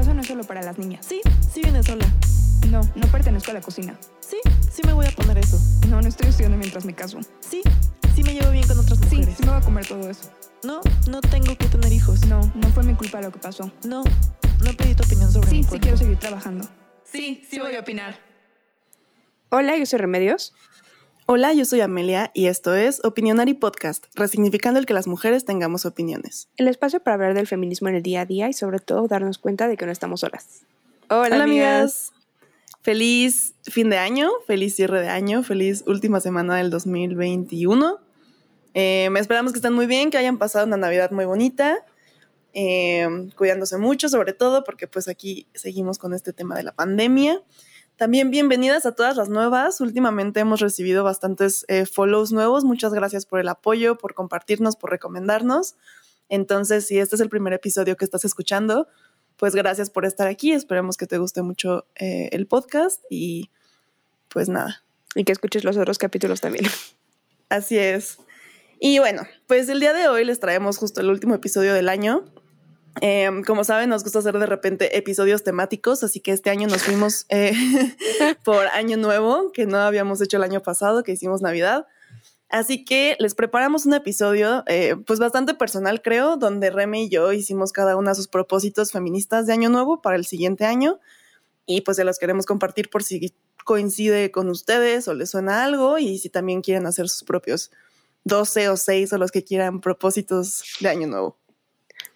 rosa no es solo para las niñas. Sí, sí viene sola. No, no pertenezco a la cocina. Sí, sí me voy a poner eso. No, no estoy estudiando mientras me caso. Sí, sí me llevo bien con otras Sí, mujeres. sí me voy a comer todo eso. No, no tengo que tener hijos. No, no fue mi culpa lo que pasó. No, no pedí tu opinión sobre Sí, mi sí quiero seguir trabajando. Sí, sí voy a opinar. Hola, yo soy Remedios. Hola, yo soy Amelia y esto es Opinionary Podcast, resignificando el que las mujeres tengamos opiniones. El espacio para hablar del feminismo en el día a día y sobre todo darnos cuenta de que no estamos solas. Hola, amigas. Feliz fin de año, feliz cierre de año, feliz última semana del 2021. Eh, esperamos que estén muy bien, que hayan pasado una Navidad muy bonita, eh, cuidándose mucho sobre todo porque pues aquí seguimos con este tema de la pandemia. También bienvenidas a todas las nuevas. Últimamente hemos recibido bastantes eh, follows nuevos. Muchas gracias por el apoyo, por compartirnos, por recomendarnos. Entonces, si este es el primer episodio que estás escuchando, pues gracias por estar aquí. Esperemos que te guste mucho eh, el podcast y pues nada, Y que escuches los otros capítulos también. así es. Y bueno, pues el día de hoy les traemos justo el último episodio del año. Eh, como saben, nos gusta hacer de repente episodios temáticos, así que este año nos fuimos eh, por Año Nuevo, que no habíamos hecho el año pasado, que hicimos Navidad. Así que les preparamos un episodio, eh, pues bastante personal, creo, donde Remy y yo hicimos cada una sus propósitos feministas de Año Nuevo para el siguiente año. Y pues se los queremos compartir por si coincide con ustedes o les suena algo y si también quieren hacer sus propios 12 o 6 o los que quieran propósitos de Año Nuevo.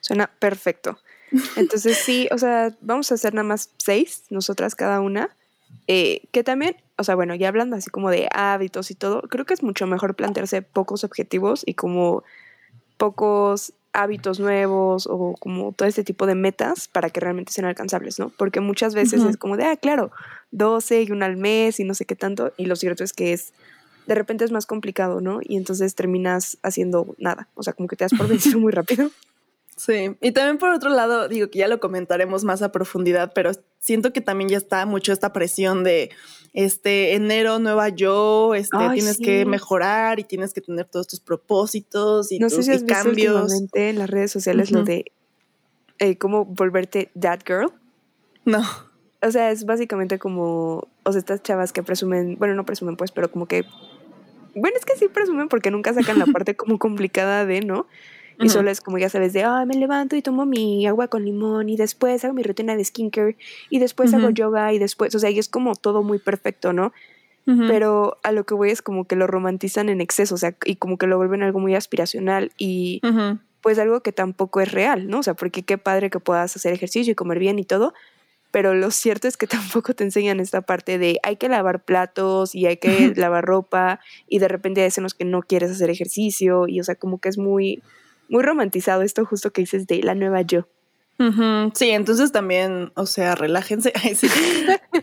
Suena perfecto. Entonces sí, o sea, vamos a hacer nada más seis, nosotras cada una. Eh, que también, o sea, bueno, ya hablando así como de hábitos y todo, creo que es mucho mejor plantearse pocos objetivos y como pocos hábitos nuevos o como todo este tipo de metas para que realmente sean alcanzables, ¿no? Porque muchas veces es como de, ah, claro, 12 y una al mes y no sé qué tanto, y lo cierto es que es, de repente es más complicado, ¿no? Y entonces terminas haciendo nada, o sea, como que te das por vencido muy rápido. Sí, y también por otro lado, digo que ya lo comentaremos más a profundidad, pero siento que también ya está mucho esta presión de este enero nueva yo, este Ay, tienes sí. que mejorar y tienes que tener todos tus propósitos y No tus sé si has visto cambios. últimamente en las redes sociales lo de eh, cómo volverte that girl. No. O sea, es básicamente como, o sea, estas chavas que presumen, bueno, no presumen pues, pero como que, bueno, es que sí presumen porque nunca sacan la parte como complicada de, ¿no? Y solo es como, ya sabes, de, ay, me levanto y tomo mi agua con limón y después hago mi rutina de skincare y después hago yoga y después, o sea, y es como todo muy perfecto, ¿no? Pero a lo que voy es como que lo romantizan en exceso, o sea, y como que lo vuelven algo muy aspiracional y pues algo que tampoco es real, ¿no? O sea, porque qué padre que puedas hacer ejercicio y comer bien y todo, pero lo cierto es que tampoco te enseñan esta parte de hay que lavar platos y hay que lavar ropa y de repente hay los que no quieres hacer ejercicio y o sea, como que es muy muy romantizado esto justo que dices de la nueva yo. Ujú, Sí, entonces también, o sea, relájense. Ay, sí.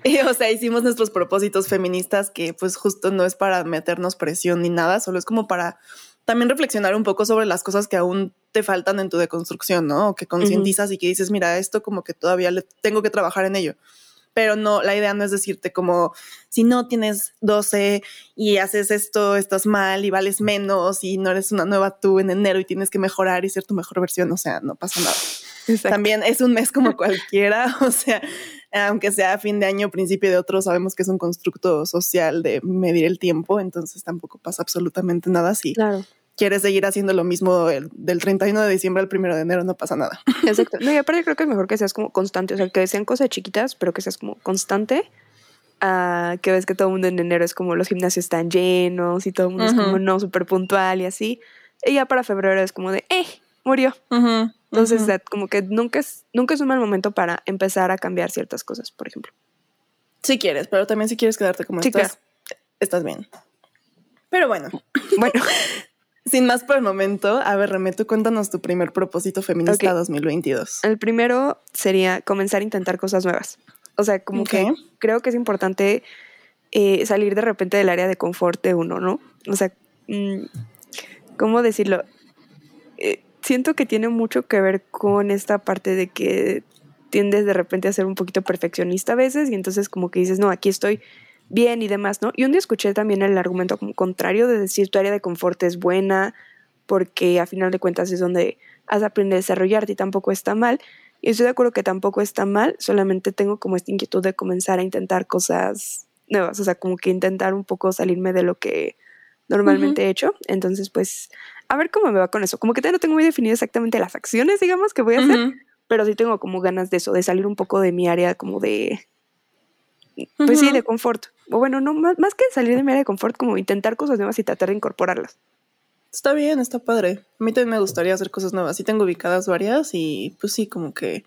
Y, o sea, hicimos nuestros propósitos feministas que pues justo no es para meternos presión ni nada, solo es como para también reflexionar un poco sobre las cosas que aún te faltan en tu deconstrucción, ¿no? O que concientizas y que dices, mira, esto como que todavía le tengo que trabajar en ello. Pero no, la idea no es decirte como, si no tienes 12 y haces esto, estás mal y vales menos y no eres una nueva tú en enero y tienes que mejorar y ser tu mejor versión, o sea, no pasa nada. También es un mes como cualquiera, o sea, aunque sea fin de año, principio de otro, sabemos que es un constructo social de medir el tiempo, entonces tampoco pasa absolutamente nada. Si Claro. Quieres seguir haciendo lo mismo el- del 31 de diciembre al 1 de enero, no pasa nada. Exacto. No, y aparte creo que es mejor que seas como constante, o sea, que sean cosas chiquitas, pero que seas como constante. a que ves que todo el mundo en enero es como los gimnasios están llenos y todo el mundo es como no súper puntual y así. Y ya para febrero es como de, eh, murió. Entonces, Ujú. o sea, como que nunca es, nunca es un mal momento para empezar a cambiar ciertas cosas, por ejemplo. Si quieres, pero también si quieres quedarte como Sí, estás, estás bien. Pero bueno, Bueno, sin más por el momento, a ver, Remé, tú cuéntanos tu primer propósito feminista Ok. 2022. el primero sería comenzar a intentar cosas nuevas. O sea, como que creo que es importante eh, salir de repente del área de confort de uno, ¿no? O sea, mm, ¿cómo decirlo? Eh, siento que tiene mucho que ver con esta parte de que tiendes de repente a ser un poquito perfeccionista a veces y entonces como que dices, no, aquí estoy bien y demás, ¿no? Y un día escuché también el argumento contrario de decir tu área de confort es buena porque a final de cuentas es donde has aprendido a desarrollarte y tampoco está mal. Y estoy de acuerdo que tampoco está mal, solamente tengo como esta inquietud de comenzar a intentar cosas nuevas, o sea, como que intentar un poco salirme de lo que normalmente he hecho. Entonces, pues, a ver cómo me va con eso. Como que todavía no tengo muy definido exactamente las acciones, digamos, que voy a hacer, pero sí tengo como ganas de eso, de salir un poco de mi área como de, pues sí, de confort. O bueno, no, más, más que salir de mi área de confort, como intentar cosas nuevas y tratar de incorporarlas. Está bien, está padre. A mí también me gustaría hacer cosas nuevas. Sí tengo ubicadas varias y pues sí, como que...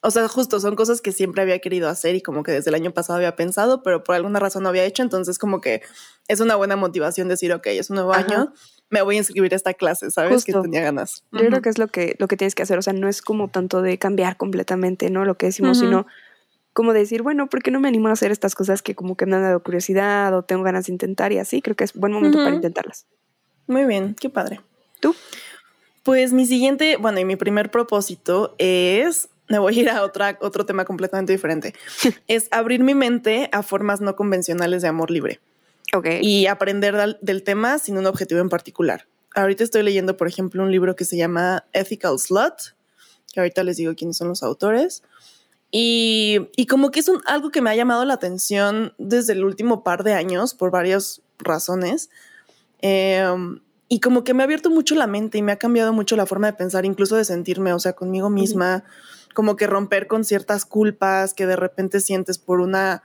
O sea, justo son cosas que siempre había querido hacer y como que desde el año pasado había pensado, pero por alguna razón no había hecho. Entonces como que es una buena motivación decir, ok, es un nuevo Ajá. año, me voy a inscribir a esta clase, ¿sabes? Que tenía ganas. Yo creo que es lo que, lo que tienes que hacer, o sea, no es como tanto de cambiar completamente, ¿no? Lo que decimos, sino como decir, bueno, ¿por qué no me animo a hacer estas cosas que como que me han dado curiosidad o tengo ganas de intentar y así? Creo que es buen momento para intentarlas. Muy bien, qué padre. ¿Tú? Pues mi siguiente, bueno, y mi primer propósito es, me voy a ir a otra, otro tema completamente diferente, es abrir mi mente a formas no convencionales de amor libre Ok. y aprender del, del tema sin un objetivo en particular. Ahorita estoy leyendo, por ejemplo, un libro que se llama Ethical Slut, que ahorita les digo quiénes son los autores. Y, y como que es un, algo que me ha llamado la atención desde el último par de años por varias razones. Em, y como que me ha abierto mucho la mente y me ha cambiado mucho la forma de pensar, incluso de sentirme, o sea, conmigo misma, como que romper con ciertas culpas que de repente sientes por una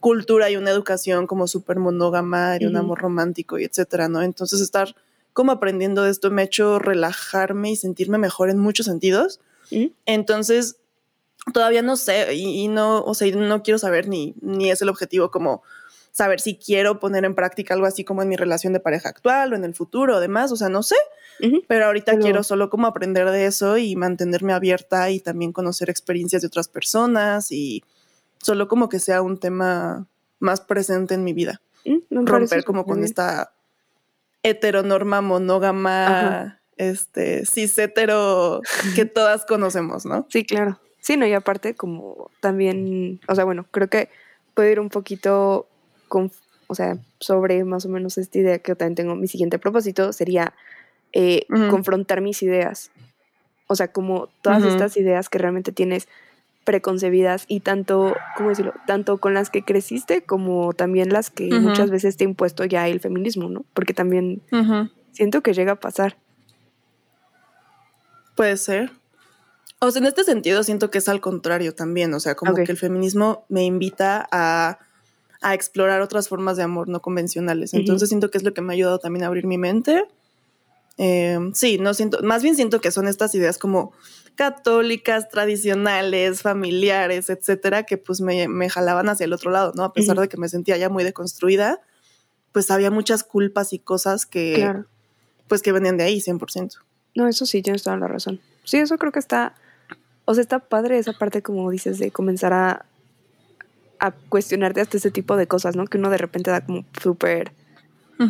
cultura y una educación como súper monógama y un amor romántico y etcétera, ¿no? Entonces estar como aprendiendo de esto me ha hecho relajarme y sentirme mejor en muchos sentidos. Entonces, todavía no sé y, y no, o sea, no quiero saber ni, ni es el objetivo como saber si quiero poner en práctica algo así como en mi relación de pareja actual o en el futuro o demás, o sea, no sé, pero ahorita Pero- quiero solo como aprender de eso y mantenerme abierta y también conocer experiencias de otras personas y solo como que sea un tema más presente en mi vida, ¿Mm? Romper como con bien. esta heteronorma monógama, Ajá. este, cis hetero que todas conocemos, ¿no? Sí, claro. Sí, no, y aparte como también, o sea, bueno, creo que puedo ir un poquito con, o sea, sobre más o menos esta idea que yo también tengo. Mi siguiente propósito sería eh, confrontar mis ideas. O sea, como todas estas ideas que realmente tienes preconcebidas y tanto, ¿cómo decirlo? Tanto con las que creciste como también las que muchas veces te ha impuesto ya el feminismo, ¿no? Porque también siento que llega a pasar. Puede ser. O sea, en este sentido siento que es al contrario también, o sea, como que el feminismo me invita a, a explorar otras formas de amor no convencionales. Entonces siento que es lo que me ha ayudado también a abrir mi mente. Eh, sí, no siento, más bien siento que son estas ideas como católicas, tradicionales, familiares, etcétera, que pues me, me jalaban hacia el otro lado, ¿no? A pesar de que me sentía ya muy deconstruida, pues había muchas culpas y cosas que, Claro. pues que venían de ahí, 100%. No, eso sí, tienes toda la razón. Sí, eso creo que está, o sea, está padre esa parte, como dices, de comenzar a, a cuestionarte hasta ese tipo de cosas, ¿no? Que uno de repente da como súper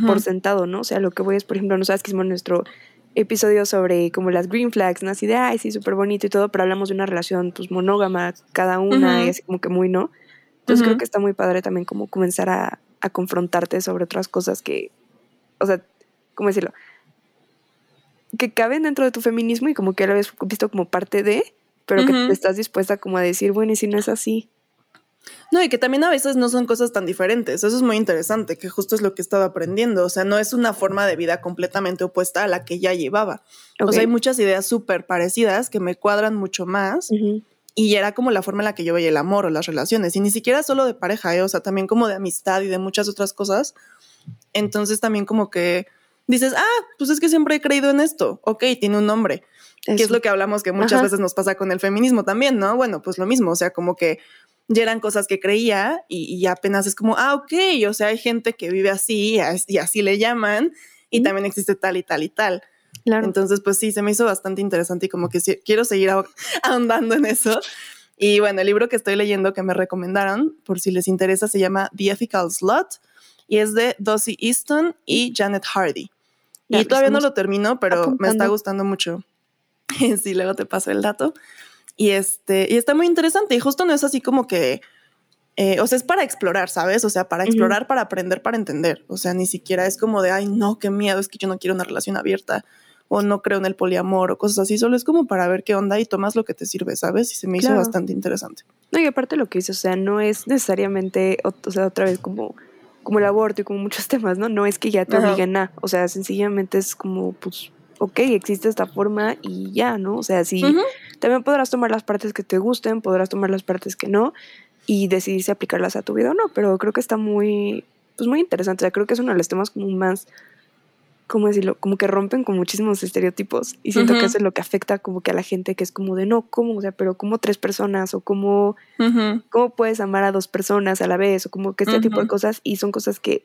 por sentado, ¿no? O sea, lo que voy es, por ejemplo, no sabes que hicimos nuestro episodio sobre como las green flags, ¿no? Así de, ay, sí, súper bonito y todo, pero hablamos de una relación, pues, monógama, cada una, Ujú. y así como que muy, ¿no? Entonces creo que está muy padre también como comenzar a, a confrontarte sobre otras cosas que, o sea, ¿cómo decirlo? Que caben dentro de tu feminismo y como que a la vez visto como parte de, pero que te estás dispuesta como a decir, bueno, y si no es así. No, y que también a veces no son cosas tan diferentes. Eso es muy interesante, que justo es lo que he estado aprendiendo. O sea, no es una forma de vida completamente opuesta a la que ya llevaba. O sea, hay muchas ideas súper parecidas que me cuadran mucho más. Y era como la forma en la que yo veía el amor o las relaciones. Y ni siquiera solo de pareja, ¿eh? o sea, también como de amistad y de muchas otras cosas. Entonces también como que dices, ah, pues es que siempre he creído en esto. Ok, tiene un nombre. Que es lo que hablamos que muchas Ajá. veces nos pasa con el feminismo también, ¿no? Bueno, pues lo mismo, o sea, como que ya eran cosas que creía y, y apenas es como, ah, ok, o sea, hay gente que vive así y as- y así le llaman y también existe tal y tal y tal. Claro. Entonces, pues sí, se me hizo bastante interesante y como que quiero seguir ahondando en eso. Y bueno, el libro que estoy leyendo que me recomendaron, por si les interesa, se llama The Ethical Slut y es de Dossie Easton y Janet Hardy. Ya y todavía no lo termino, pero me está gustando mucho. sí, luego te paso el dato. Y este, y está muy interesante. Y justo no es así como que, eh, o sea, es para explorar, ¿sabes? O sea, para explorar, para aprender, para entender. O sea, ni siquiera es como de, ay, no, qué miedo, es que yo no quiero una relación abierta. o no creo en el poliamor o cosas así, solo es como para ver qué onda y tomas lo que te sirve, ¿sabes? Y se me hizo Claro. bastante interesante. No, y aparte lo que dices, o sea, no es necesariamente, o, o sea, otra vez como, como el aborto y como muchos temas, ¿no? No es que ya te Ajá. obliguen a, o sea, sencillamente es como, pues, ok, existe esta forma y ya, ¿no? O sea, sí, también podrás tomar las partes que te gusten, podrás tomar las partes que no y decidir si aplicarlas a tu vida o no, pero creo que está muy, pues muy interesante, o sea, creo que es uno de los temas como más, ¿cómo decirlo? Como que rompen con muchísimos estereotipos y siento que eso es lo que afecta como que a la gente que es como de, no, ¿cómo? O sea, pero como tres personas o como cómo puedes amar a dos personas a la vez o como que este tipo de cosas y son cosas que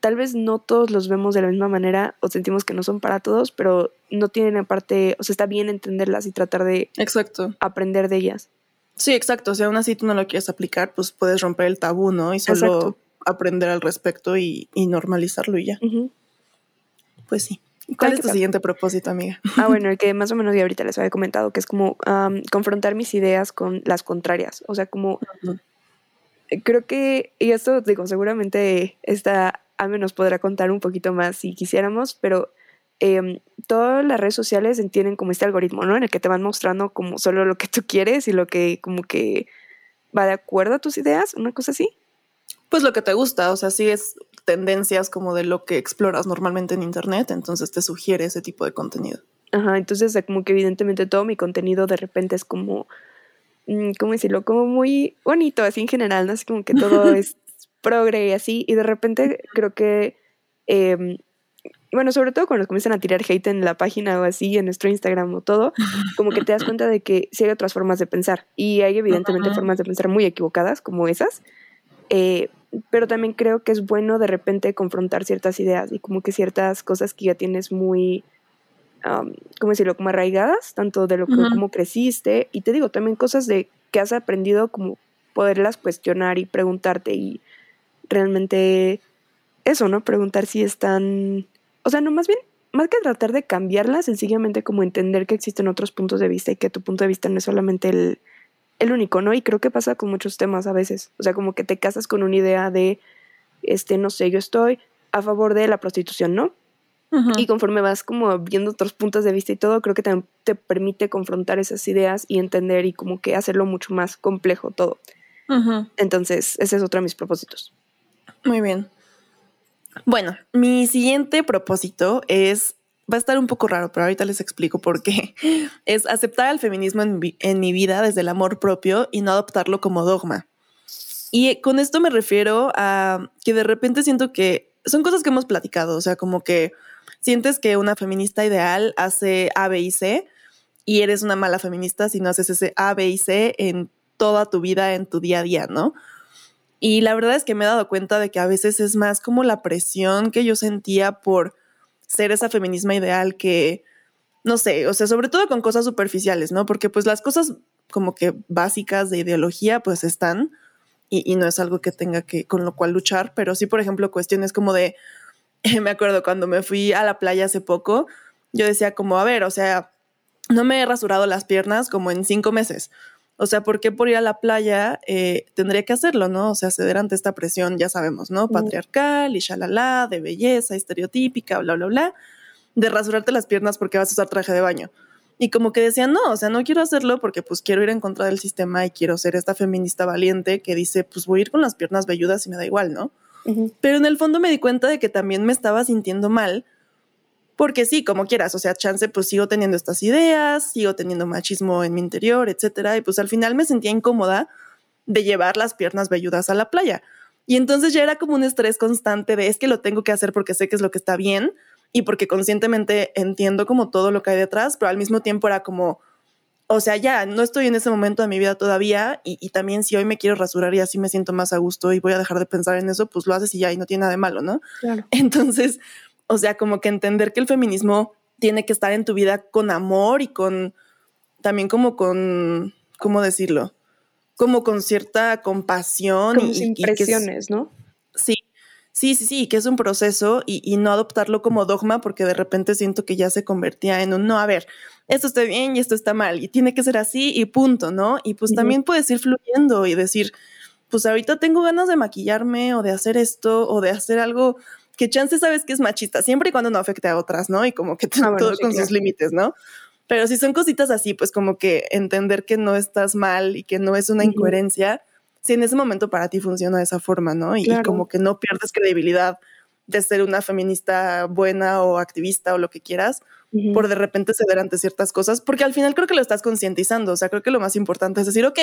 tal vez no todos los vemos de la misma manera o sentimos que no son para todos, pero no tienen aparte, o sea, está bien entenderlas y tratar de Exacto. aprender de ellas. Sí, exacto. Si aún así tú no lo quieres aplicar, pues puedes romper el tabú, ¿no? Y solo Exacto. aprender al respecto y, y normalizarlo y ya. Pues sí. ¿Cuál es tu siguiente propósito, amiga? Ah, bueno, el que más o menos ya ahorita les había comentado, que es como confrontar mis ideas con las contrarias. O sea, como creo que, y esto digo, seguramente esta Ame nos podrá contar un poquito más si quisiéramos, pero em, todas las redes sociales tienen como este algoritmo, ¿no? En el que te van mostrando como solo lo que tú quieres y lo que como que va de acuerdo a tus ideas, una cosa así. Pues lo que te gusta, o sea, sigues tendencias como de lo que exploras normalmente en internet, entonces te sugiere ese tipo de contenido. Ajá, entonces como que evidentemente todo mi contenido de repente es como, mm, ¿cómo decirlo? Como muy bonito, así en general, ¿no? Así como que todo es progre y así, y de repente creo que, em, bueno, sobre todo cuando comienzan a tirar hate en la página o así, en nuestro Instagram o todo, como que te das cuenta de que sí hay otras formas de pensar, y hay evidentemente Ajá. formas de pensar muy equivocadas como esas, eh, pero también creo que es bueno de repente confrontar ciertas ideas y como que ciertas cosas que ya tienes muy, am, ¿cómo decirlo? Como arraigadas, tanto de lo que Ujú. cómo creciste y te digo también cosas de que has aprendido como poderlas cuestionar y preguntarte y realmente eso, ¿no? Preguntar si están, o sea, no más bien, más que tratar de cambiarlas, sencillamente como entender que existen otros puntos de vista y que tu punto de vista no es solamente el, el único, ¿no? Y creo que pasa con muchos temas a veces, o sea, como que te casas con una idea de, este, no sé, yo estoy a favor de la prostitución, ¿no? Y conforme vas como viendo otros puntos de vista y todo, creo que también te permite confrontar esas ideas y entender y como que hacerlo mucho más complejo todo. Entonces, ese es otro de mis propósitos. Muy bien. Bueno, mi siguiente propósito es, va a estar un poco raro, pero ahorita les explico por qué. Es aceptar el feminismo en, mi vida desde el amor propio y no adoptarlo como dogma. Y con esto me refiero a que de repente siento que son cosas que hemos platicado, o sea, como que sientes que una feminista ideal hace A, B y C y eres una mala feminista si no haces ese A, B y C en toda tu vida, en tu día a día, ¿no? Y la verdad es que me he dado cuenta de que a veces es más como la presión que yo sentía por ser esa feminismo ideal que, no sé, o sea, sobre todo con cosas superficiales, ¿no? Porque pues las cosas como que básicas de ideología pues están y, y no es algo que tenga que, con lo cual luchar, pero sí, por ejemplo, cuestiones como de, me acuerdo cuando me fui a la playa hace poco, yo decía como, a ver, o sea, no me he rasurado las piernas como en cinco meses. O sea, ¿por qué por ir a la playa eh, tendría que hacerlo, no? O sea, ceder ante esta presión, ya sabemos, ¿no? Patriarcal y shalala, de belleza, estereotípica, bla, bla, bla, de rasurarte las piernas porque vas a usar traje de baño. Y como que decían, no, o sea, no quiero hacerlo porque pues quiero ir en contra del sistema y quiero ser esta feminista valiente que dice, pues voy a ir con las piernas velludas y me da igual, ¿no? Pero en el fondo me di cuenta de que también me estaba sintiendo mal, porque sí, como quieras, o sea, chance, pues sigo teniendo estas ideas, sigo teniendo machismo en mi interior, etcétera, y pues al final me sentía incómoda de llevar las piernas velludas a la playa. Y entonces ya era como un estrés constante de es que lo tengo que hacer porque sé que es lo que está bien y porque conscientemente entiendo como todo lo que hay detrás, pero al mismo tiempo era como, o sea, ya no estoy en ese momento de mi vida todavía y, y también si hoy me quiero rasurar y así me siento más a gusto y voy a dejar de pensar en eso, pues lo haces y ya y no tiene nada de malo, ¿no? Claro. Entonces, o sea, como que entender que el feminismo tiene que estar en tu vida con amor y con también como con, ¿cómo decirlo? Como con cierta compasión Como y, sin y es- ¿no? Sí, sí, sí, sí, que es un proceso y, y no adoptarlo como dogma porque de repente siento que ya se convertía en un, no, a ver, esto está bien y esto está mal y tiene que ser así y punto, ¿no? Y pues también puedes ir fluyendo y decir, pues ahorita tengo ganas de maquillarme o de hacer esto o de hacer algo que chance sabes que es machista, siempre y cuando no afecte a otras, ¿no? Y como que Ah, bueno, todo sí, con claro. sus límites, ¿no? Pero si son cositas así, pues como que entender que no estás mal y que no es una incoherencia, si en ese momento para ti funciona de esa forma, ¿no? Y, como que no pierdes credibilidad de ser una feminista buena o activista o lo que quieras, por de repente ceder ante ciertas cosas, porque al final creo que lo estás concientizando, o sea, creo que lo más importante es decir, ok,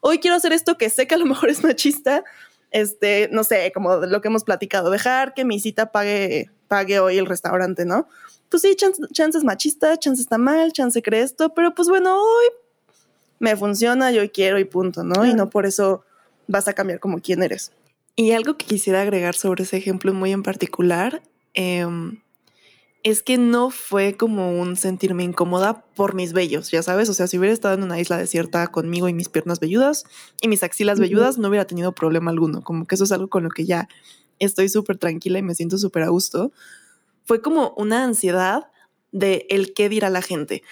hoy quiero hacer esto que sé que a lo mejor es machista, este, no sé, como lo que hemos platicado, dejar que mi cita pague, pague hoy el restaurante, ¿no? Pues sí, chance, chance es machista, chance está mal, chance cree esto, pero pues bueno, hoy me funciona, yo quiero y punto, ¿no? Y no por eso vas a cambiar como quién eres. Y algo que quisiera agregar sobre ese ejemplo muy en particular, em, es que no fue como un sentirme incómoda por mis vellos, ya sabes, o sea, si hubiera estado en una isla desierta conmigo y mis piernas velludas y mis axilas velludas, no hubiera tenido problema alguno, como que eso es algo con lo que ya estoy súper tranquila y me siento súper a gusto. Fue como una ansiedad de el qué dirá la gente.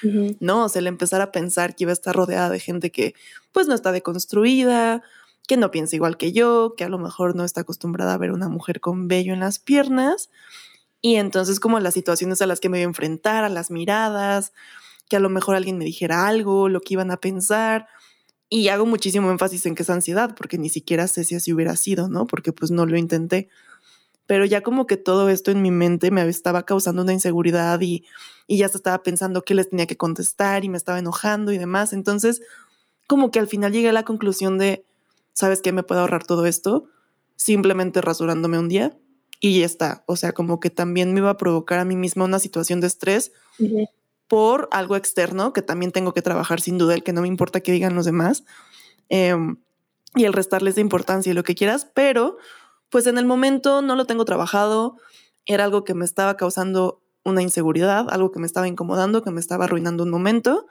¿no? O sea, el empezar a pensar que iba a estar rodeada de gente que pues no está deconstruida, que no piensa igual que yo, que a lo mejor no está acostumbrada a ver una mujer con vello en las piernas. Y entonces como las situaciones a las que me iba a enfrentar, a las miradas, que a lo mejor alguien me dijera algo, lo que iban a pensar. Y hago muchísimo énfasis en que es ansiedad, porque ni siquiera sé si así hubiera sido, ¿no? Porque pues no lo intenté. Pero ya como que todo esto en mi mente me estaba causando una inseguridad y, y ya se estaba pensando qué les tenía que contestar y me estaba enojando y demás. Entonces, como que al final llegué a la conclusión de, ¿sabes qué? Me puedo ahorrar todo esto simplemente rasurándome un día y ya está. O sea, como que también me iba a provocar a mí misma una situación de estrés por algo externo que también tengo que trabajar sin duda, el que no me importa que digan los demás em, y el restarles de importancia y lo que quieras, pero pues en el momento no lo tengo trabajado, era algo que me estaba causando una inseguridad, algo que me estaba incomodando, que me estaba arruinando un momento,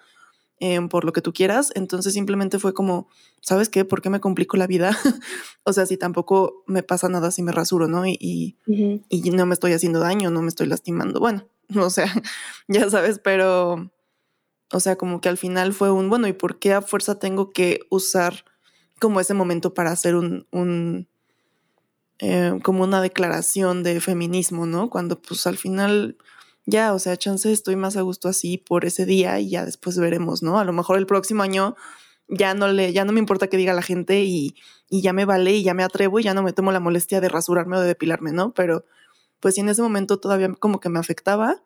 em, por lo que tú quieras, entonces simplemente fue como, ¿sabes qué? ¿Por qué me complico la vida? o sea, si tampoco me pasa nada si me rasuro, ¿no? Y, y, no me estoy haciendo daño, no me estoy lastimando. Bueno, o sea, ya sabes, pero, o sea, como que al final fue un, bueno, ¿y por qué a fuerza tengo que usar como ese momento para hacer un, un eh, como una declaración de feminismo, ¿no? Cuando pues al final ya, o sea, chance estoy más a gusto así por ese día y ya después veremos, ¿no? A lo mejor el próximo año ya no le, ya no me importa que diga la gente y, y ya me vale y ya me atrevo y ya no me tomo la molestia de rasurarme o de depilarme, ¿no? Pero pues si en ese momento todavía como que me afectaba,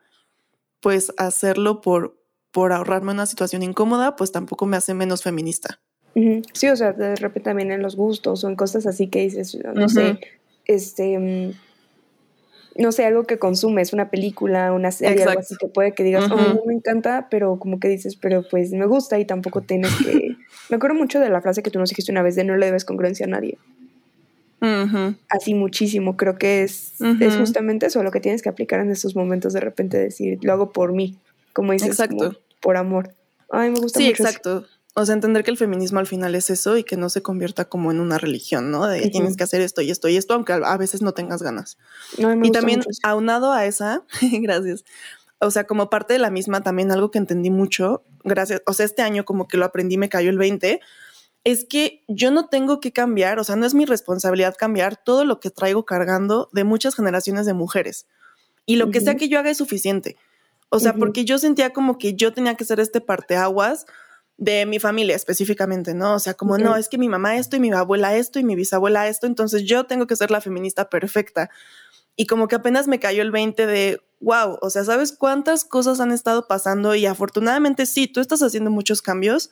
pues hacerlo por, por ahorrarme una situación incómoda, pues tampoco me hace menos feminista. Sí, o sea, de repente también en los gustos o en cosas así que dices, no sé, este, mm, no sé, algo que consumes, una película, una serie, algo así que puede que digas, Ujú. no me encanta, pero como que dices, pero pues me gusta y tampoco tienes que... me acuerdo mucho de la frase que tú nos dijiste una vez de no le debes congruencia a nadie. Así muchísimo, creo que es, es justamente eso lo que tienes que aplicar en estos momentos de repente decir, lo hago por mí, como dices, como Exacto. por amor. Ay, me gusta Sí, mucho eso. exacto. O sea, entender que el feminismo al final es eso y que no se convierta como en una religión, ¿no? De Ujú. tienes que hacer esto y esto y esto, aunque a veces no tengas ganas. Me Y también mucho aunado a esa, gracias. O sea, como parte de la misma, también algo que entendí mucho, gracias, o sea, este año como que lo aprendí, me cayó el 20, es que yo no tengo que cambiar, o sea, no es mi responsabilidad cambiar todo lo que traigo cargando de muchas generaciones de mujeres. Y lo que sea que yo haga es suficiente. O sea, Ujú. porque yo sentía como que yo tenía que ser este parteaguas de mi familia específicamente, ¿no? O sea, como no, es que mi mamá esto y mi abuela esto y mi bisabuela esto, entonces yo tengo que ser la feminista perfecta. Y como que apenas me cayó el 20 de, wow, o sea, ¿sabes cuántas cosas han estado pasando? Y afortunadamente sí, tú estás haciendo muchos cambios,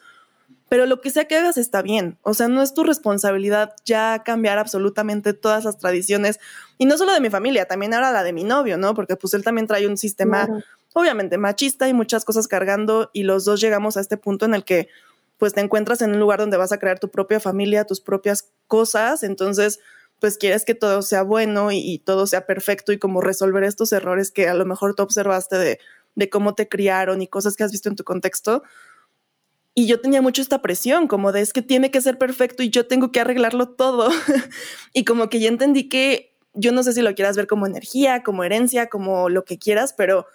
pero lo que sea que hagas está bien. O sea, no es tu responsabilidad ya cambiar absolutamente todas las tradiciones. Y no solo de mi familia, también ahora la de mi novio, ¿no? Porque pues él también trae un sistema Claro. Obviamente machista y muchas cosas cargando y los dos llegamos a este punto en el que pues te encuentras en un lugar donde vas a crear tu propia familia, tus propias cosas, entonces pues quieres que todo sea bueno y, todo sea perfecto y como resolver estos errores que a lo mejor tú observaste de, de cómo te criaron y cosas que has visto en tu contexto. Y yo tenía mucho esta presión, como de es que tiene que ser perfecto y yo tengo que arreglarlo todo. y como que ya entendí que yo no sé si lo quieras ver como energía, como herencia, como lo que quieras, pero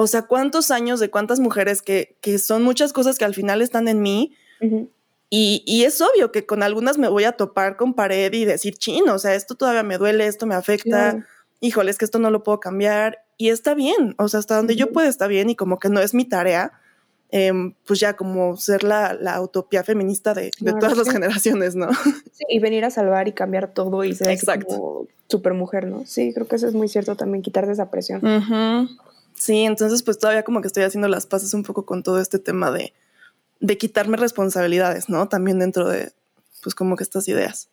o sea, cuántos años de cuántas mujeres que, que son muchas cosas que al final están en mí. Y, y es obvio que con algunas me voy a topar con pared y decir, chino, o sea, esto todavía me duele, esto me afecta, Claro. híjole, es que esto no lo puedo cambiar y está bien, o sea, hasta donde yo pueda está bien y como que no es mi tarea, em, pues ya como ser la, la utopía feminista de, de todas las generaciones, ¿no? Sí, y venir a salvar y cambiar todo y ser Exacto. como super mujer, ¿no? Sí, creo que eso es muy cierto también, quitarte esa presión. Sí, entonces pues todavía como que estoy haciendo las paces un poco con todo este tema de, de quitarme responsabilidades, ¿no? También dentro de pues como que estas ideas.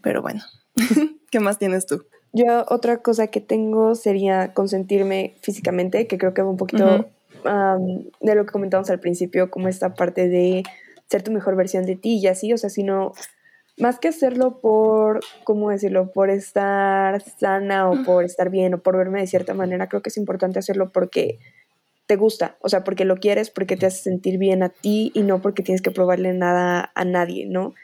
Pero bueno, ¿qué más tienes tú? Yo otra cosa que tengo sería consentirme físicamente, que creo que va un poquito de lo que comentamos al principio, como esta parte de ser tu mejor versión de ti y así, o sea, sino más que hacerlo por, ¿cómo decirlo? Por estar sana o por estar bien o por verme de cierta manera, creo que es importante hacerlo porque te gusta, o sea, porque lo quieres, porque te hace sentir bien a ti y no porque tienes que probarle nada a nadie, ¿no?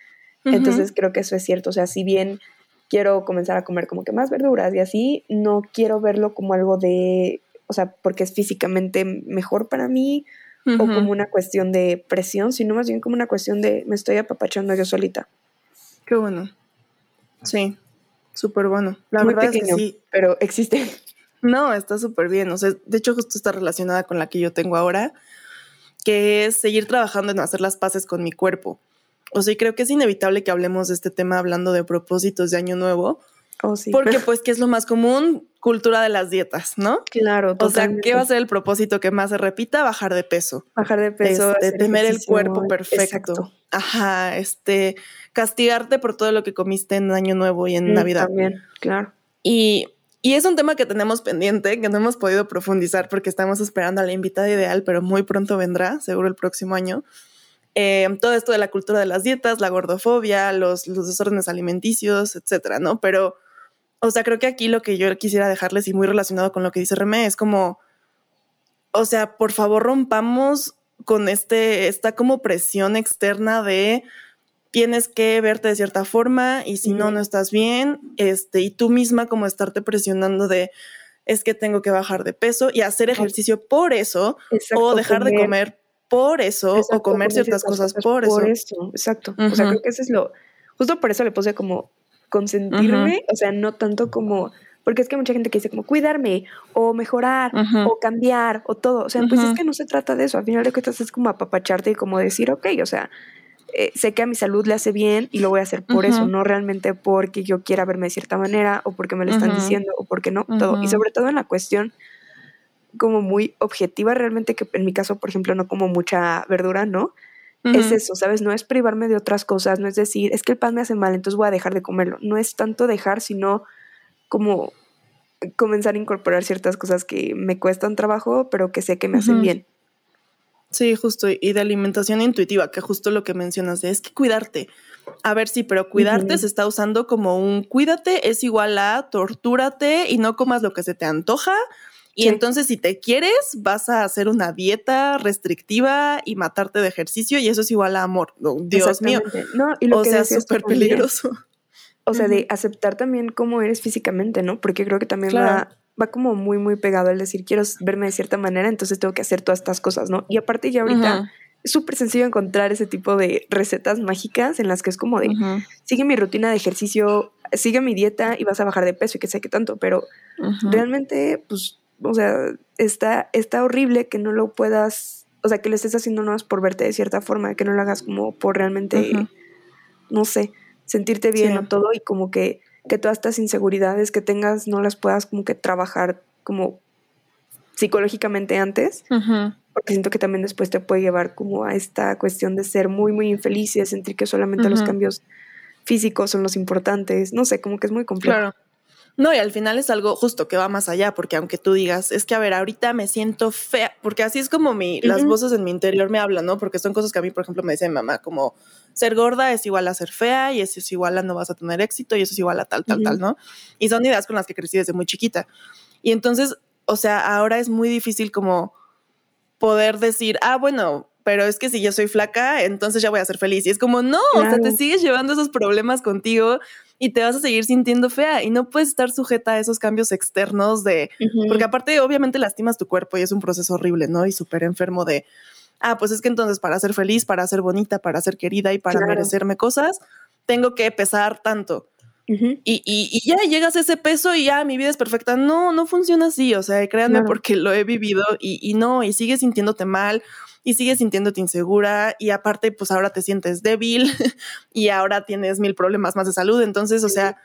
Entonces creo que eso es cierto. O sea, si bien quiero comenzar a comer como que más verduras y así, no quiero verlo como algo de, o sea, porque es físicamente mejor para mí o como una cuestión de presión, sino más bien como una cuestión de me estoy apapachando yo solita. Qué bueno. Sí, súper bueno. La Muy verdad pequeño, es que sí. pero existe. No, está súper bien. O sea, de hecho, justo está relacionada con la que yo tengo ahora, que es seguir trabajando en hacer las paces con mi cuerpo. O sea, y creo que es inevitable que hablemos de este tema hablando de propósitos de año nuevo, Oh, sí. porque pues, ¿qué es lo más común? Cultura de las dietas, ¿no? claro, O sea. ¿qué va a ser el propósito que más se repita? Bajar de peso. Bajar de peso, Este, tener el cuerpo perfecto. exacto. Ajá, este, castigarte por todo lo que comiste en Año Nuevo y en Mm, Navidad. También, claro. Y, y es un tema que tenemos pendiente, que no hemos podido profundizar porque estamos esperando a la invitada ideal, pero muy pronto vendrá, seguro el próximo año. Eh, todo esto de la cultura de las dietas, la gordofobia, los, los desórdenes alimenticios, etcétera, ¿no? Pero, o sea, creo que aquí lo que yo quisiera dejarles y muy relacionado con lo que dice Remé es como, o sea, por favor rompamos con este, esta como presión externa de tienes que verte de cierta forma y si no, no estás bien, este, y tú misma como estarte presionando de es que tengo que bajar de peso y hacer ejercicio por eso Exacto, o dejar de comer por eso Exacto, o comer ciertas cosas por eso. Exacto. O sea, creo que eso es lo. Justo por eso le puse como consentirme, o sea, no tanto como. Porque es que hay mucha gente que dice como cuidarme o mejorar o cambiar o todo. O sea, pues es que no se trata de eso. Al final de cuentas es como apapacharte y como decir, ok, o sea, eh, sé que a mi salud le hace bien y lo voy a hacer por eso, no realmente porque yo quiera verme de cierta manera o porque me lo están diciendo o porque no, todo. Y sobre todo en la cuestión como muy objetiva realmente, que en mi caso, por ejemplo, no como mucha verdura, ¿no? Es eso, ¿sabes? No es privarme de otras cosas, no es decir, es que el pan me hace mal, entonces voy a dejar de comerlo. No es tanto dejar, sino como comenzar a incorporar ciertas cosas que me cuestan trabajo, pero que sé que me hacen bien. Sí, justo. Y de alimentación intuitiva, que justo lo que mencionas, de, es que cuidarte. A ver, sí, pero cuidarte se está usando como un cuídate es igual a tortúrate y no comas lo que se te antoja. Y Sí. entonces, si te quieres, vas a hacer una dieta restrictiva y matarte de ejercicio, y eso es igual a amor. No, Dios mío. No, y lo O que sea, súper peligroso. O sea, de aceptar también cómo eres físicamente, ¿no? Porque creo que también Claro. va, va como muy, muy pegado el decir, quiero verme de cierta manera, entonces tengo que hacer todas estas cosas, ¿no? Y aparte ya ahorita Ujú, es súper sencillo encontrar ese tipo de recetas mágicas en las que es como de, sigue mi rutina de ejercicio, sigue mi dieta y vas a bajar de peso y que sé qué tanto, pero realmente, pues, o sea, está, está horrible que no lo puedas, o sea, que lo estés haciendo no es por verte de cierta forma, que no lo hagas como por realmente, no sé, sentirte bien Sí. o todo y como que, que todas estas inseguridades que tengas no las puedas como que trabajar como psicológicamente antes, porque siento que también después te puede llevar como a esta cuestión de ser muy, muy infeliz y de sentir que solamente los cambios físicos son los importantes, no sé, como que es muy complejo. Claro. No, y al final es algo justo que va más allá, porque aunque tú digas, es que a ver, ahorita me siento fea, porque así es como mi, las voces en mi interior me hablan, ¿no? Porque son cosas que a mí, por ejemplo, me dice mi mamá, como ser gorda es igual a ser fea, y eso es igual a no vas a tener éxito, y eso es igual a tal, tal, tal, ¿no? Y son ideas con las que crecí desde muy chiquita. Y entonces, o sea, ahora es muy difícil como poder decir, ah, bueno, pero es que si yo soy flaca, entonces ya voy a ser feliz. Y es como, no, o sea, te sigues llevando esos problemas contigo y te vas a seguir sintiendo fea y no puedes estar sujeta a esos cambios externos de, porque aparte obviamente lastimas tu cuerpo y es un proceso horrible, ¿no? Y súper enfermo de, ah, pues es que entonces para ser feliz, para ser bonita, para ser querida y para Claro. merecerme cosas, tengo que pesar tanto. Y, y- y ya llegas a ese peso y ya mi vida es perfecta. No, no funciona así. O sea, créanme Claro. porque lo he vivido y, y no, y sigues sintiéndote mal y sigues sintiéndote insegura y aparte pues ahora te sientes débil y ahora tienes mil problemas más de salud. Entonces, o sea,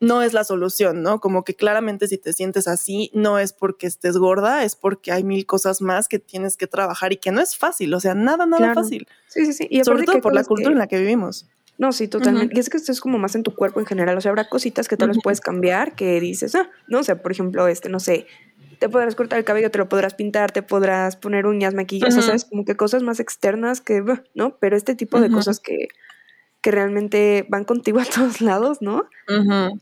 no es la solución, ¿no? Como que claramente si te sientes así, no es porque estés gorda, es porque hay mil cosas más que tienes que trabajar y que no es fácil. O sea, nada, nada Claro. fácil. Sí, sí, sí. Y Sobre todo por la cultura que- en la que vivimos. No, sí, totalmente. Y es que esto es como más en tu cuerpo en general. O sea, habrá cositas que vez Ujú. puedes cambiar que dices, ah, no, o sea, por ejemplo, este, no sé, te podrás cortar el cabello, te lo podrás pintar, te podrás poner uñas, maquillaje, o sea, como que cosas más externas que, ¿no? Pero este tipo de cosas que, que realmente van contigo a todos lados, ¿no?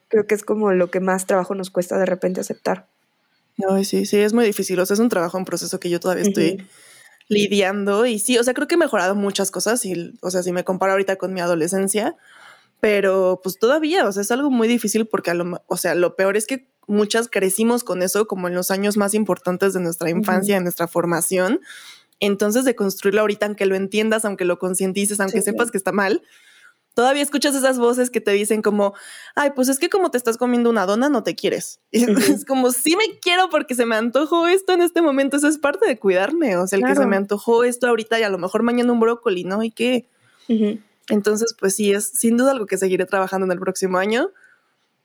Creo que es como lo que más trabajo nos cuesta de repente aceptar. Ay, sí, sí, es muy difícil. O sea, es un trabajo, un proceso que yo todavía estoy. Lidiando. Y sí, o sea, creo que he mejorado muchas cosas. Y, o sea, si me comparo ahorita con mi adolescencia, pero pues todavía, o sea, es algo muy difícil porque, a lo, o sea, lo peor es que muchas crecimos con eso como en los años más importantes de nuestra infancia, de nuestra formación. Entonces, de construirlo ahorita, aunque lo entiendas, aunque lo concientices, aunque Sí, sepas que está mal, todavía escuchas esas voces que te dicen como, ay, pues es que como te estás comiendo una dona, no te quieres. Y es como, sí me quiero porque se me antojó esto en este momento. Eso es parte de cuidarme. O sea, el que se me antojó esto ahorita y a lo mejor mañana un brócoli, ¿no? ¿Y qué? Ujú. Entonces, pues sí, es sin duda algo que seguiré trabajando en el próximo año.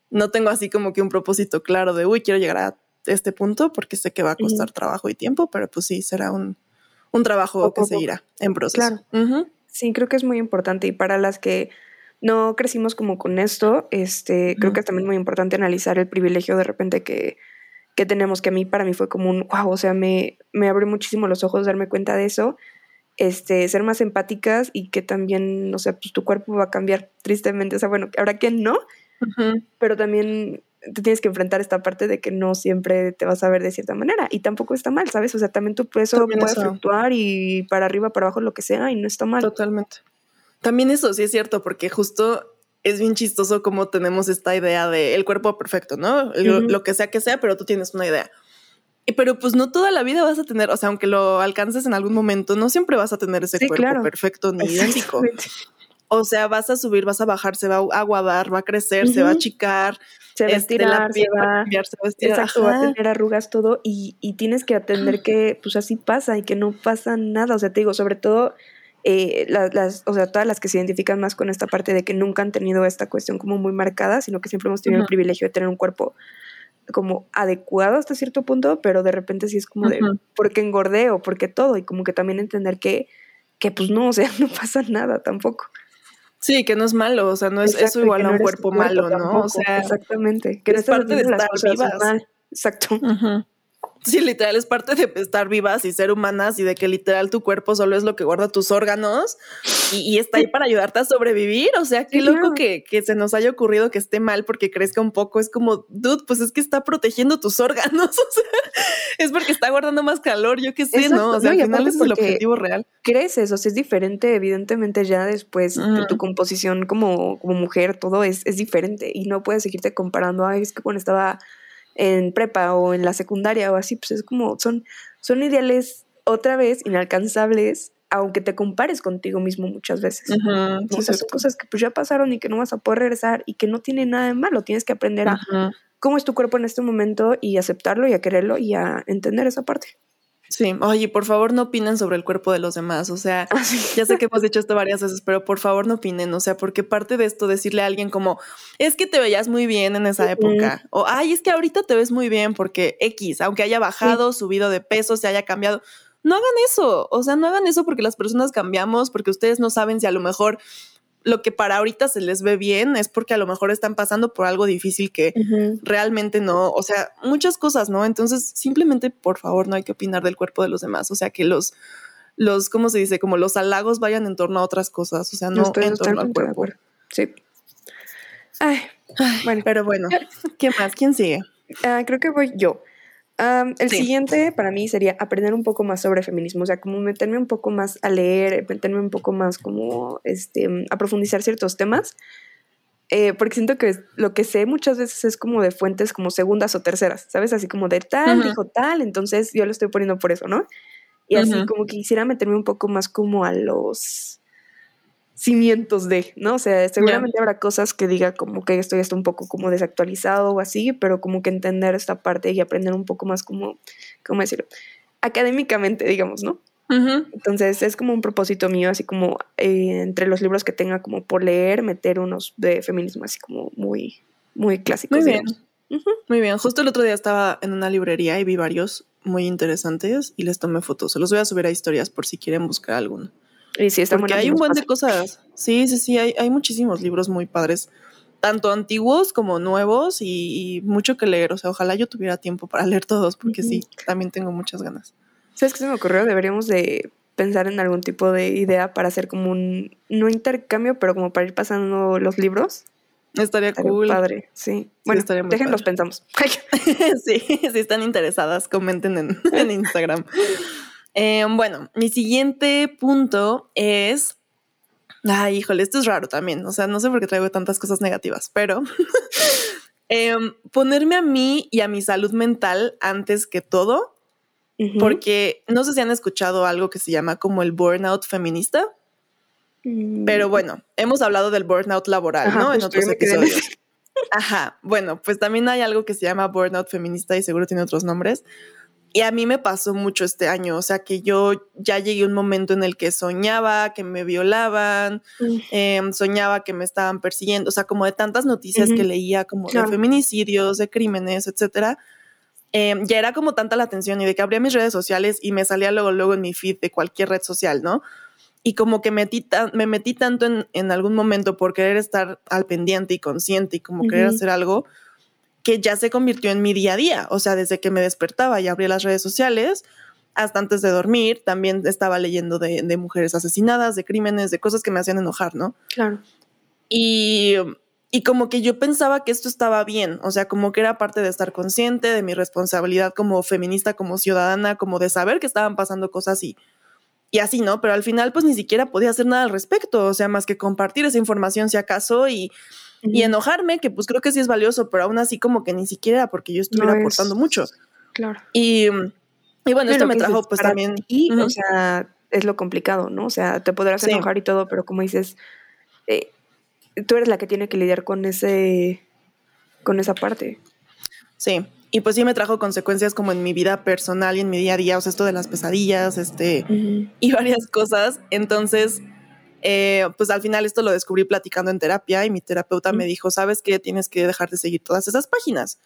No tengo así como que un propósito claro de, uy, quiero llegar a este punto porque sé que va a costar trabajo y tiempo, pero pues sí, será un, un trabajo que seguirá en proceso. Claro. Sí, creo que es muy importante y para las que no crecimos como con esto, este, creo que es también muy importante analizar el privilegio de repente que, que tenemos, que a mí, para mí fue como un, wow, o sea, me, me abrió muchísimo los ojos darme cuenta de eso, este, ser más empáticas y que también, o sea, pues tu cuerpo va a cambiar tristemente, o sea, bueno, ahora que no, pero también te tienes que enfrentar esta parte de que no siempre te vas a ver de cierta manera y tampoco está mal, ¿sabes? O sea, también tu peso También puede eso. fluctuar y para arriba, para abajo, lo que sea y no está mal. Totalmente. También eso sí es cierto, porque justo es bien chistoso como tenemos esta idea de el cuerpo perfecto, ¿no? Lo, que sea que sea, pero tú tienes una idea. Y pero pues no toda la vida vas a tener, o sea, aunque lo alcances en algún momento, no siempre vas a tener ese Sí, cuerpo claro. perfecto ni idéntico. O sea, vas a subir, vas a bajar, se va a aguadar, va a crecer, se va a achicar, Se va a este, la estirar, se piel va a cambiar, se va a estirar. exacto, va a tener arrugas todo y, y tienes que atender que pues así pasa y que no pasa nada. O sea, te digo, sobre todo eh, la- las, o sea, todas las que se identifican más con esta parte de que nunca han tenido esta cuestión como muy marcada, sino que siempre hemos tenido el privilegio de tener un cuerpo como adecuado hasta cierto punto, pero de repente sí es como de Ujú. porque engordé o porque todo y como que también entender que, que pues no, o sea, no pasa nada tampoco. Sí, que no es malo, o sea, no es Exacto, eso igual a un cuerpo malo, ¿no? tampoco, O sea, exactamente, que no es estás parte de las estar vivas. mal. Exacto. Ujú. Sí, literal, es parte de estar vivas y ser humanas y de que literal tu cuerpo solo es lo que guarda tus órganos y, y está ahí para ayudarte a sobrevivir. O sea, qué loco que, que se nos haya ocurrido que esté mal porque crezca un poco. Es como, dude, pues es que está protegiendo tus órganos. O sea, es porque está guardando más calor. Yo qué sé, Exacto, ¿no? O sea, no, al final es el objetivo real. creces, o sea, es diferente, evidentemente ya después de tu composición como, como mujer, todo es, es diferente y no puedes seguirte comparando, ay, es que cuando estaba en prepa o en la secundaria o así, pues es como, son, son ideales otra vez inalcanzables, aunque te compares contigo mismo muchas veces. Es son cosas que pues ya pasaron y que no vas a poder regresar y que no tiene nada de malo, tienes que aprender a cómo es tu cuerpo en este momento y aceptarlo y a quererlo y a entender esa parte. Sí, oye, por favor no opinen sobre el cuerpo de los demás. O sea, ya sé que hemos dicho esto varias veces, pero por favor no opinen. O sea, porque parte de esto decirle a alguien como es que te veías muy bien en esa época, o ay, es que ahorita te ves muy bien porque X, aunque haya bajado, subido de peso, se haya cambiado. No hagan eso. O sea, no hagan eso porque las personas cambiamos, porque ustedes no saben si a lo mejor lo que para ahorita se les ve bien es porque a lo mejor están pasando por algo difícil que realmente no, o sea, muchas cosas, ¿no? Entonces, simplemente, por favor, no hay que opinar del cuerpo de los demás, o sea, que los, los, ¿cómo se dice? Como los halagos vayan en torno a otras cosas, o sea, no en torno al cuerpo. Sí. Ay, bueno, Pero bueno, ¿qué más? ¿Quién sigue? ah, creo que voy yo. Am, el Sí. siguiente para mí sería aprender un poco más sobre feminismo, o sea, como meterme un poco más a leer, meterme un poco más como este, mm, a profundizar ciertos temas, eh, porque siento que lo que sé muchas veces es como de fuentes como segundas o terceras, ¿sabes? Así como de tal, Ujú. dijo tal, entonces yo lo estoy poniendo por eso, ¿no? Y así Ujú. como que quisiera meterme un poco más como a los cimientos de, ¿no? O sea, seguramente habrá cosas que diga como que esto ya está un poco como desactualizado o así, pero como que entender esta parte y aprender un poco más como, ¿cómo decirlo? Académicamente, digamos, ¿no? Entonces es como un propósito mío, así como eh, entre los libros que tenga como por leer, meter unos de feminismo así como muy, muy clásicos. Muy bien. Muy bien. Justo el otro día estaba en una librería y vi varios muy interesantes y les tomé fotos. Se los voy a subir a historias por si quieren buscar alguno. Y sí, está Porque hay un buen de cosas. Sí, sí, sí, hay, hay muchísimos libros muy padres, tanto antiguos como nuevos y, mucho que leer. O sea, ojalá yo tuviera tiempo para leer todos, porque sí, también tengo muchas ganas. ¿Sabes qué se me ocurrió? Deberíamos de pensar en algún tipo de idea para hacer como un, no intercambio, pero como para ir pasando los libros. Estaría, cool. Padre, sí. Bueno, déjenlos pensamos. sí, si están interesadas, comenten en, en Instagram. Eh, bueno, mi siguiente punto es. Ay, híjole, esto es raro también. O sea, no sé por qué traigo tantas cosas negativas, pero em, ponerme a mí y a mi salud mental antes que todo. Porque no sé si han escuchado algo que se llama como el burnout feminista. Mm. Pero bueno, hemos hablado del burnout laboral, ¿no? En otros episodios. Ajá, bueno, pues también hay algo que se llama burnout feminista y seguro tiene otros nombres. Y a mí me pasó mucho este año, o sea que yo ya llegué a un momento en el que soñaba que me violaban, em, soñaba que me estaban persiguiendo, o sea, como de tantas noticias que leía como de feminicidios, de crímenes, etcétera. Em, ya era como tanta la atención y de que abría mis redes sociales y me salía luego, luego en mi feed de cualquier red social, ¿no? Y como que metí me metí tanto en, en, algún momento por querer estar al pendiente y consciente y como querer hacer algo, que ya se convirtió en mi día a día. O sea, desde que me despertaba y abría las redes sociales hasta antes de dormir, también estaba leyendo de, mujeres asesinadas, de crímenes, de cosas que me hacían enojar, ¿no? Claro. Y, y como que yo pensaba que esto estaba bien, o sea, como que era parte de estar consciente de mi responsabilidad como feminista, como ciudadana, como de saber que estaban pasando cosas y, y así, ¿no? Pero al final pues ni siquiera podía hacer nada al respecto, o sea, más que compartir esa información si acaso y, y enojarme, que pues creo que sí es valioso, pero aún así como que ni siquiera porque yo estuviera aportando mucho. Claro. Y, y bueno, esto me trajo pues también... Y, o sea, es lo complicado, ¿no? O sea, te podrás enojar y todo, pero como dices, eh, tú eres la que tiene que lidiar con ese, con esa parte. Sí, y pues sí me trajo consecuencias como en mi vida personal y en mi día a día, o sea, esto de las pesadillas, este, y varias cosas. Entonces, eh, pues al final esto lo descubrí platicando en terapia y mi terapeuta me dijo, sabes que tienes que dejar de seguir todas esas páginas.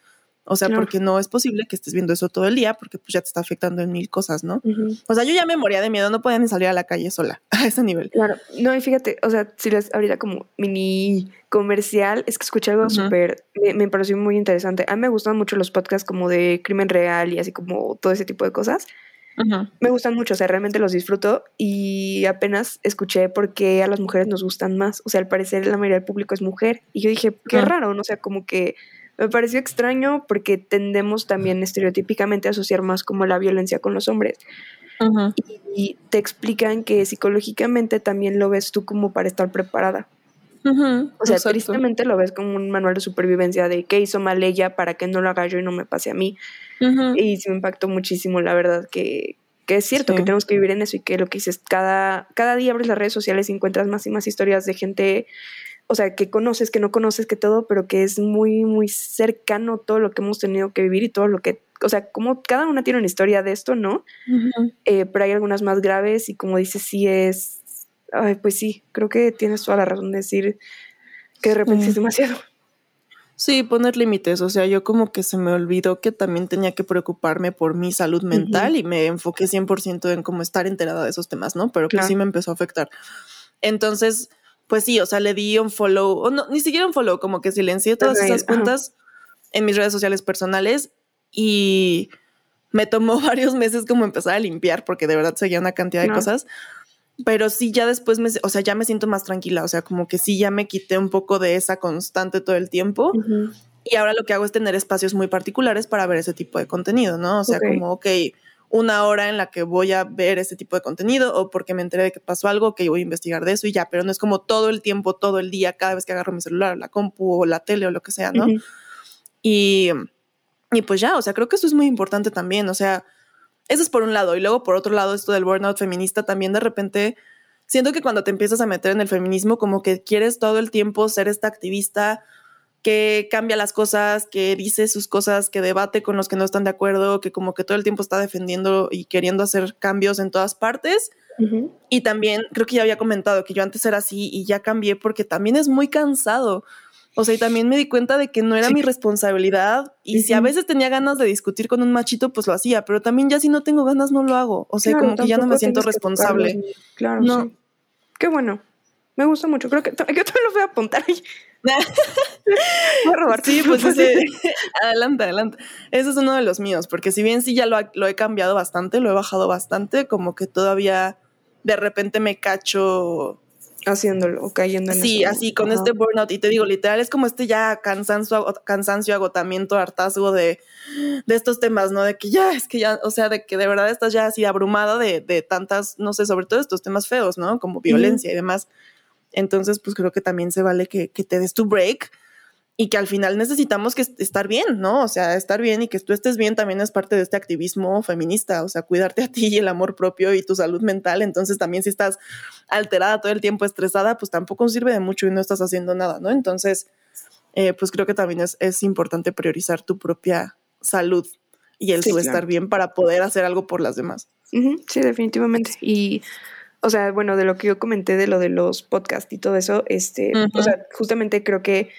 O sea, porque no es posible que estés viendo eso todo el día porque pues ya te está afectando en mil cosas, ¿no? O sea, yo ya me moría de miedo, no podía ni salir a la calle sola a ese nivel. Claro, no, y fíjate, o sea, si les ahorita como mini comercial, es que escuché algo súper, me, me, pareció muy interesante. A mí me gustan mucho los podcasts como de crimen real y así como todo ese tipo de cosas. Me gustan mucho, o sea, realmente los disfruto y apenas escuché por qué a las mujeres nos gustan más. O sea, al parecer la mayoría del público es mujer. Y yo dije, qué raro, ¿no? O sea, como que me pareció extraño porque tendemos también estereotípicamente a asociar más como la violencia con los hombres. y, te explican que psicológicamente también lo ves tú como para estar preparada. O sea, tristemente lo ves como un manual de supervivencia de qué hizo mal ella para que no lo haga yo y no me pase a mí. Y se me impactó muchísimo, la verdad, que, que es cierto que tenemos que vivir en eso y que lo que dices, cada, cada día abres las redes sociales y encuentras más y más historias de gente, o sea, que conoces, que no conoces, que todo, pero que es muy, muy cercano todo lo que hemos tenido que vivir y todo lo que, o sea, como cada una tiene una historia de esto, ¿no? Eh, pero hay algunas más graves y como dices, sí es, ay, pues sí, creo que tienes toda la razón de decir que de repente es demasiado. Sí, poner límites. O sea, yo como que se me olvidó que también tenía que preocuparme por mi salud mental y me enfoqué 100% en cómo estar enterada de esos temas, ¿no? Pero que sí me empezó a afectar. Entonces, pues sí, o sea, le di un follow, o no, ni siquiera un follow, como que silencié todas esas cuentas en mis redes sociales personales y me tomó varios meses como empezar a limpiar porque de verdad seguía una cantidad de cosas pero sí ya después me, o sea, ya me siento más tranquila, o sea, como que sí ya me quité un poco de esa constante todo el tiempo. Y ahora lo que hago es tener espacios muy particulares para ver ese tipo de contenido, ¿no? O sea, como, ok, una hora en la que voy a ver ese tipo de contenido o porque me enteré de que pasó algo, que voy a investigar de eso y ya, pero no es como todo el tiempo, todo el día, cada vez que agarro mi celular, la compu o la tele o lo que sea, ¿no? y, y pues ya, o sea, creo que eso es muy importante también, o sea, eso es por un lado. Y luego por otro lado, esto del burnout feminista también de repente siento que cuando te empiezas a meter en el feminismo, como que quieres todo el tiempo ser esta activista que cambia las cosas, que dice sus cosas, que debate con los que no están de acuerdo, que como que todo el tiempo está defendiendo y queriendo hacer cambios en todas partes. Y también creo que ya había comentado que yo antes era así y ya cambié porque también es muy cansado. O sea, y también me di cuenta de que no era mi responsabilidad y si a veces tenía ganas de discutir con un machito, pues lo hacía, pero también ya si no tengo ganas no lo hago. O sea, como que ya no me siento responsable. Claro, no. Qué bueno. Me gusta mucho. Creo que yo también lo voy a apuntar. voy a robar. Sí, pues ese, adelante, adelante. Ese es uno de los míos, porque si bien sí ya lo, lo he cambiado bastante, lo he bajado bastante, como que todavía de repente me cacho haciéndolo o cayendo en Sí, así con este burnout. Y te digo, literal, es como este ya cansancio, cansancio, agotamiento, hartazgo de, de estos temas, ¿no? De que ya, es que ya, o sea, de que de verdad estás ya así abrumada de, de tantas, no sé, sobre todo estos temas feos, ¿no? Como violencia y demás. Entonces, pues creo que también se vale que, que te des tu break y que al final necesitamos que estar bien, ¿no? O sea, estar bien y que tú estés bien también es parte de este activismo feminista, o sea, cuidarte a ti y el amor propio y tu salud mental. Entonces, también si estás alterada todo el tiempo, estresada, pues tampoco sirve de mucho y no estás haciendo nada, ¿no? Entonces, eh, pues creo que también es, es, importante priorizar tu propia salud y el estar bien para poder hacer algo por las demás. Sí, definitivamente. Y o sea, bueno, de lo que yo comenté de lo de los podcasts y todo eso, este, o sea, justamente creo que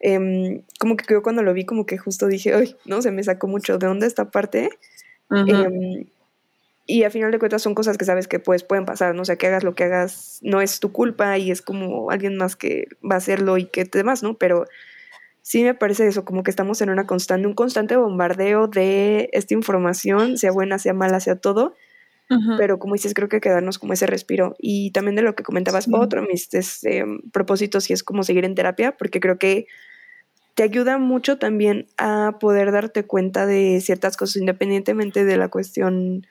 Em, como que yo cuando lo vi, como que justo dije, ay, no, se me sacó mucho de dónde esta parte. Em, y a final de cuentas son cosas que sabes que pues pueden pasar, ¿no? O sea, que hagas lo que hagas, no es tu culpa y es como alguien más que va a hacerlo y que demás, ¿no? Pero sí me parece eso, como que estamos en una constante, un constante bombardeo de esta información, sea buena, sea mala, sea todo. Pero como dices, creo que quedarnos como ese respiro. Y también de lo que comentabas, otro mis este, propósitos y es como seguir en terapia, porque creo que te ayuda mucho también a poder darte cuenta de ciertas cosas, independientemente de la cuestión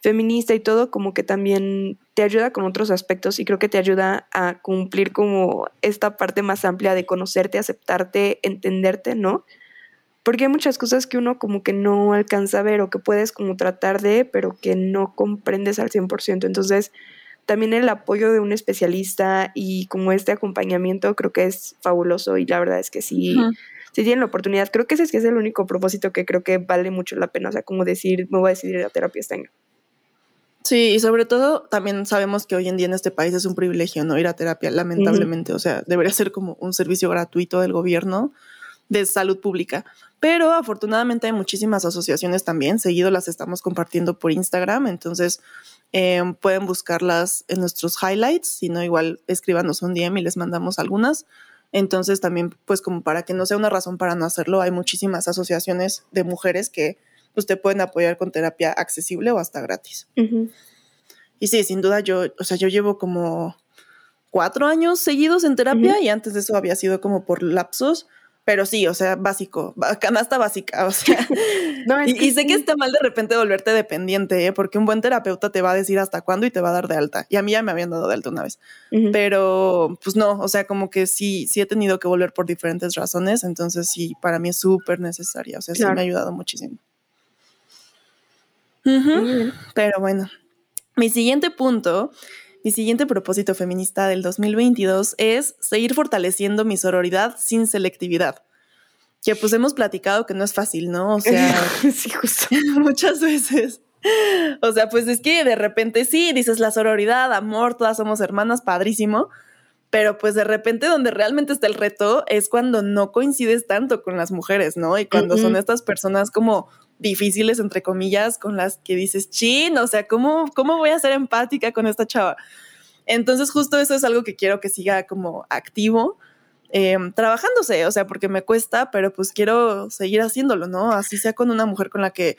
feminista y todo, como que también te ayuda con otros aspectos y creo que te ayuda a cumplir como esta parte más amplia de conocerte, aceptarte, entenderte, ¿no? Porque hay muchas cosas que uno como que no alcanza a ver o que puedes como tratar de, pero que no comprendes al 100%. Entonces, también el apoyo de un especialista y como este acompañamiento creo que es fabuloso y la verdad es que sí, si tienen la oportunidad, creo que ese es, que es el único propósito que creo que vale mucho la pena, o sea, como decir, me voy a decidir a terapia este año. Sí, y sobre todo también sabemos que hoy en día en este país es un privilegio no ir a terapia, lamentablemente, o sea, debería ser como un servicio gratuito del gobierno de salud pública. Pero afortunadamente hay muchísimas asociaciones también, seguido las estamos compartiendo por Instagram, entonces Em, pueden buscarlas en nuestros highlights, si no, igual escríbanos un DM y les mandamos algunas. Entonces también, pues como para que no sea una razón para no hacerlo, hay muchísimas asociaciones de mujeres que pues, te pueden apoyar con terapia accesible o hasta gratis. Y sí, sin duda yo, o sea, yo llevo como cuatro años seguidos en terapia y antes de eso había sido como por lapsos pero sí, o sea, básico, canasta básica, o sea. y, sé que está mal de repente volverte dependiente, ¿eh? porque un buen terapeuta te va a decir hasta cuándo y te va a dar de alta. Y a mí ya me habían dado de alta una vez. Pero pues no, o sea, como que sí, sí he tenido que volver por diferentes razones, entonces sí, para mí es súper necesaria, o sea, sí me ha ayudado muchísimo. Pero bueno, mi siguiente punto mi siguiente propósito feminista del 2022 es seguir fortaleciendo mi sororidad sin selectividad. Que pues hemos platicado que no es fácil, ¿no? O sea, sí, justo. muchas veces. O sea, pues es que de repente sí, dices la sororidad, amor, todas somos hermanas, padrísimo. Pero pues de repente donde realmente está el reto es cuando no coincides tanto con las mujeres, ¿no? Y cuando son estas personas como difíciles, entre comillas, con las que dices, chin, o sea, ¿cómo, ¿cómo voy a ser empática con esta chava? Entonces, justo eso es algo que quiero que siga como activo, em, trabajándose, o sea, porque me cuesta, pero pues quiero seguir haciéndolo, ¿no? Así sea con una mujer con la que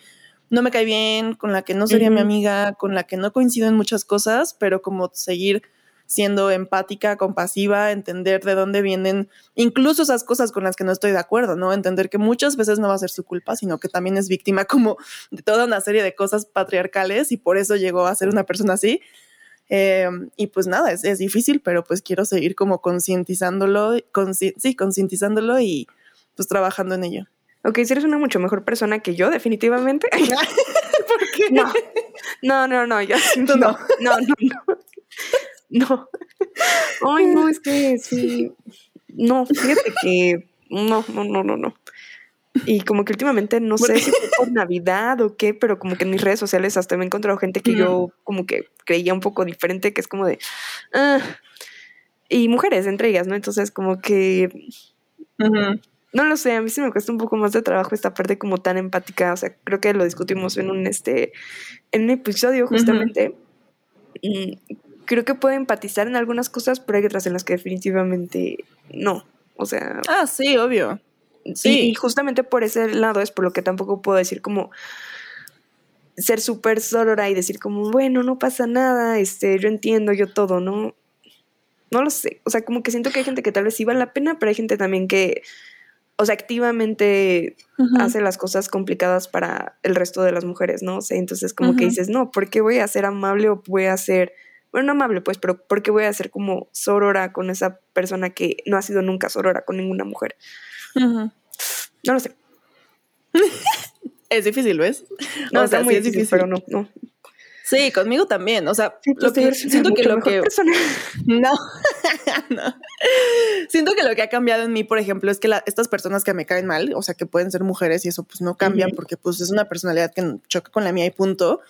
no me cae bien, con la que no sería mi amiga, con la que no coincido en muchas cosas, pero como seguir siendo empática, compasiva, entender de dónde vienen incluso esas cosas con las que no estoy de acuerdo, ¿no? Entender que muchas veces no va a ser su culpa, sino que también es víctima como de toda una serie de cosas patriarcales y por eso llegó a ser una persona así. Em, y pues nada, es, es, difícil, pero pues quiero seguir como concientizándolo, sí, concientizándolo y pues trabajando en ello. Ok, si eres una mucho mejor persona que yo, definitivamente. ¿Por qué? No, no, no, no, yo no, no, no, no. No. Ay, no, es que sí. No, fíjate que no, no, no, no, no. Y como que últimamente no sé si fue por Navidad o qué, pero como que en mis redes sociales hasta me he encontrado gente que yo como que creía un poco diferente, que es como de... ah, y mujeres entre ellas, ¿no? Entonces como que... No lo sé, a mí sí me cuesta un poco más de trabajo esta parte como tan empática, o sea, creo que lo discutimos en un, este, en un episodio justamente. Y creo que puedo empatizar en algunas cosas, pero hay otras en las que definitivamente no. O sea, Ah, sí, obvio. Sí. y justamente por ese lado es por lo que tampoco puedo decir como ser súper sorora y decir como, bueno, no pasa nada, este, yo entiendo, yo todo, ¿no? No lo sé. O sea, como que siento que hay gente que tal vez sí vale la pena, pero hay gente también que, o sea, activamente hace las cosas complicadas para el resto de las mujeres, ¿no? O sea, entonces como que dices, no, ¿por qué voy a ser amable o voy a ser, bueno, no amable, pues, pero ¿por qué voy a ser como sorora con esa persona que no ha sido nunca sorora con ninguna mujer? No lo sé. Es difícil, ¿ves? No, O sea, muy sí es difícil, difícil. pero no, no. Sí, conmigo también. O sea, Sí, lo pues, que, siento que lo que persona. No, no. Siento que lo que ha cambiado en mí, por ejemplo, es que la- estas personas que me caen mal, o sea, que pueden ser mujeres y eso pues no cambian Ujú. porque pues es una personalidad que choca con la mía y punto.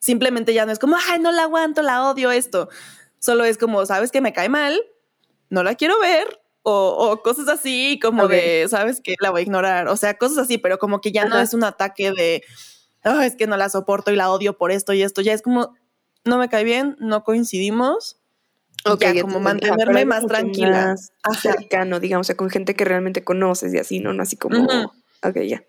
Simplemente ya no es como, ay, no la aguanto, la odio esto. Solo es como, sabes que me cae mal, no la quiero ver. O, o cosas así como de, sabes que la voy a ignorar. O sea, cosas así, pero como que ya no es un ataque de, "Ah, es que no la soporto y la odio por esto y esto. Ya es como, no me cae bien, no coincidimos. y Ok, ya, como te mantenerme más tranquila. más Ajá. cercano, digamos, o sea, con gente que realmente conoces y así, ¿no? No así como, Ujú. ok, ya.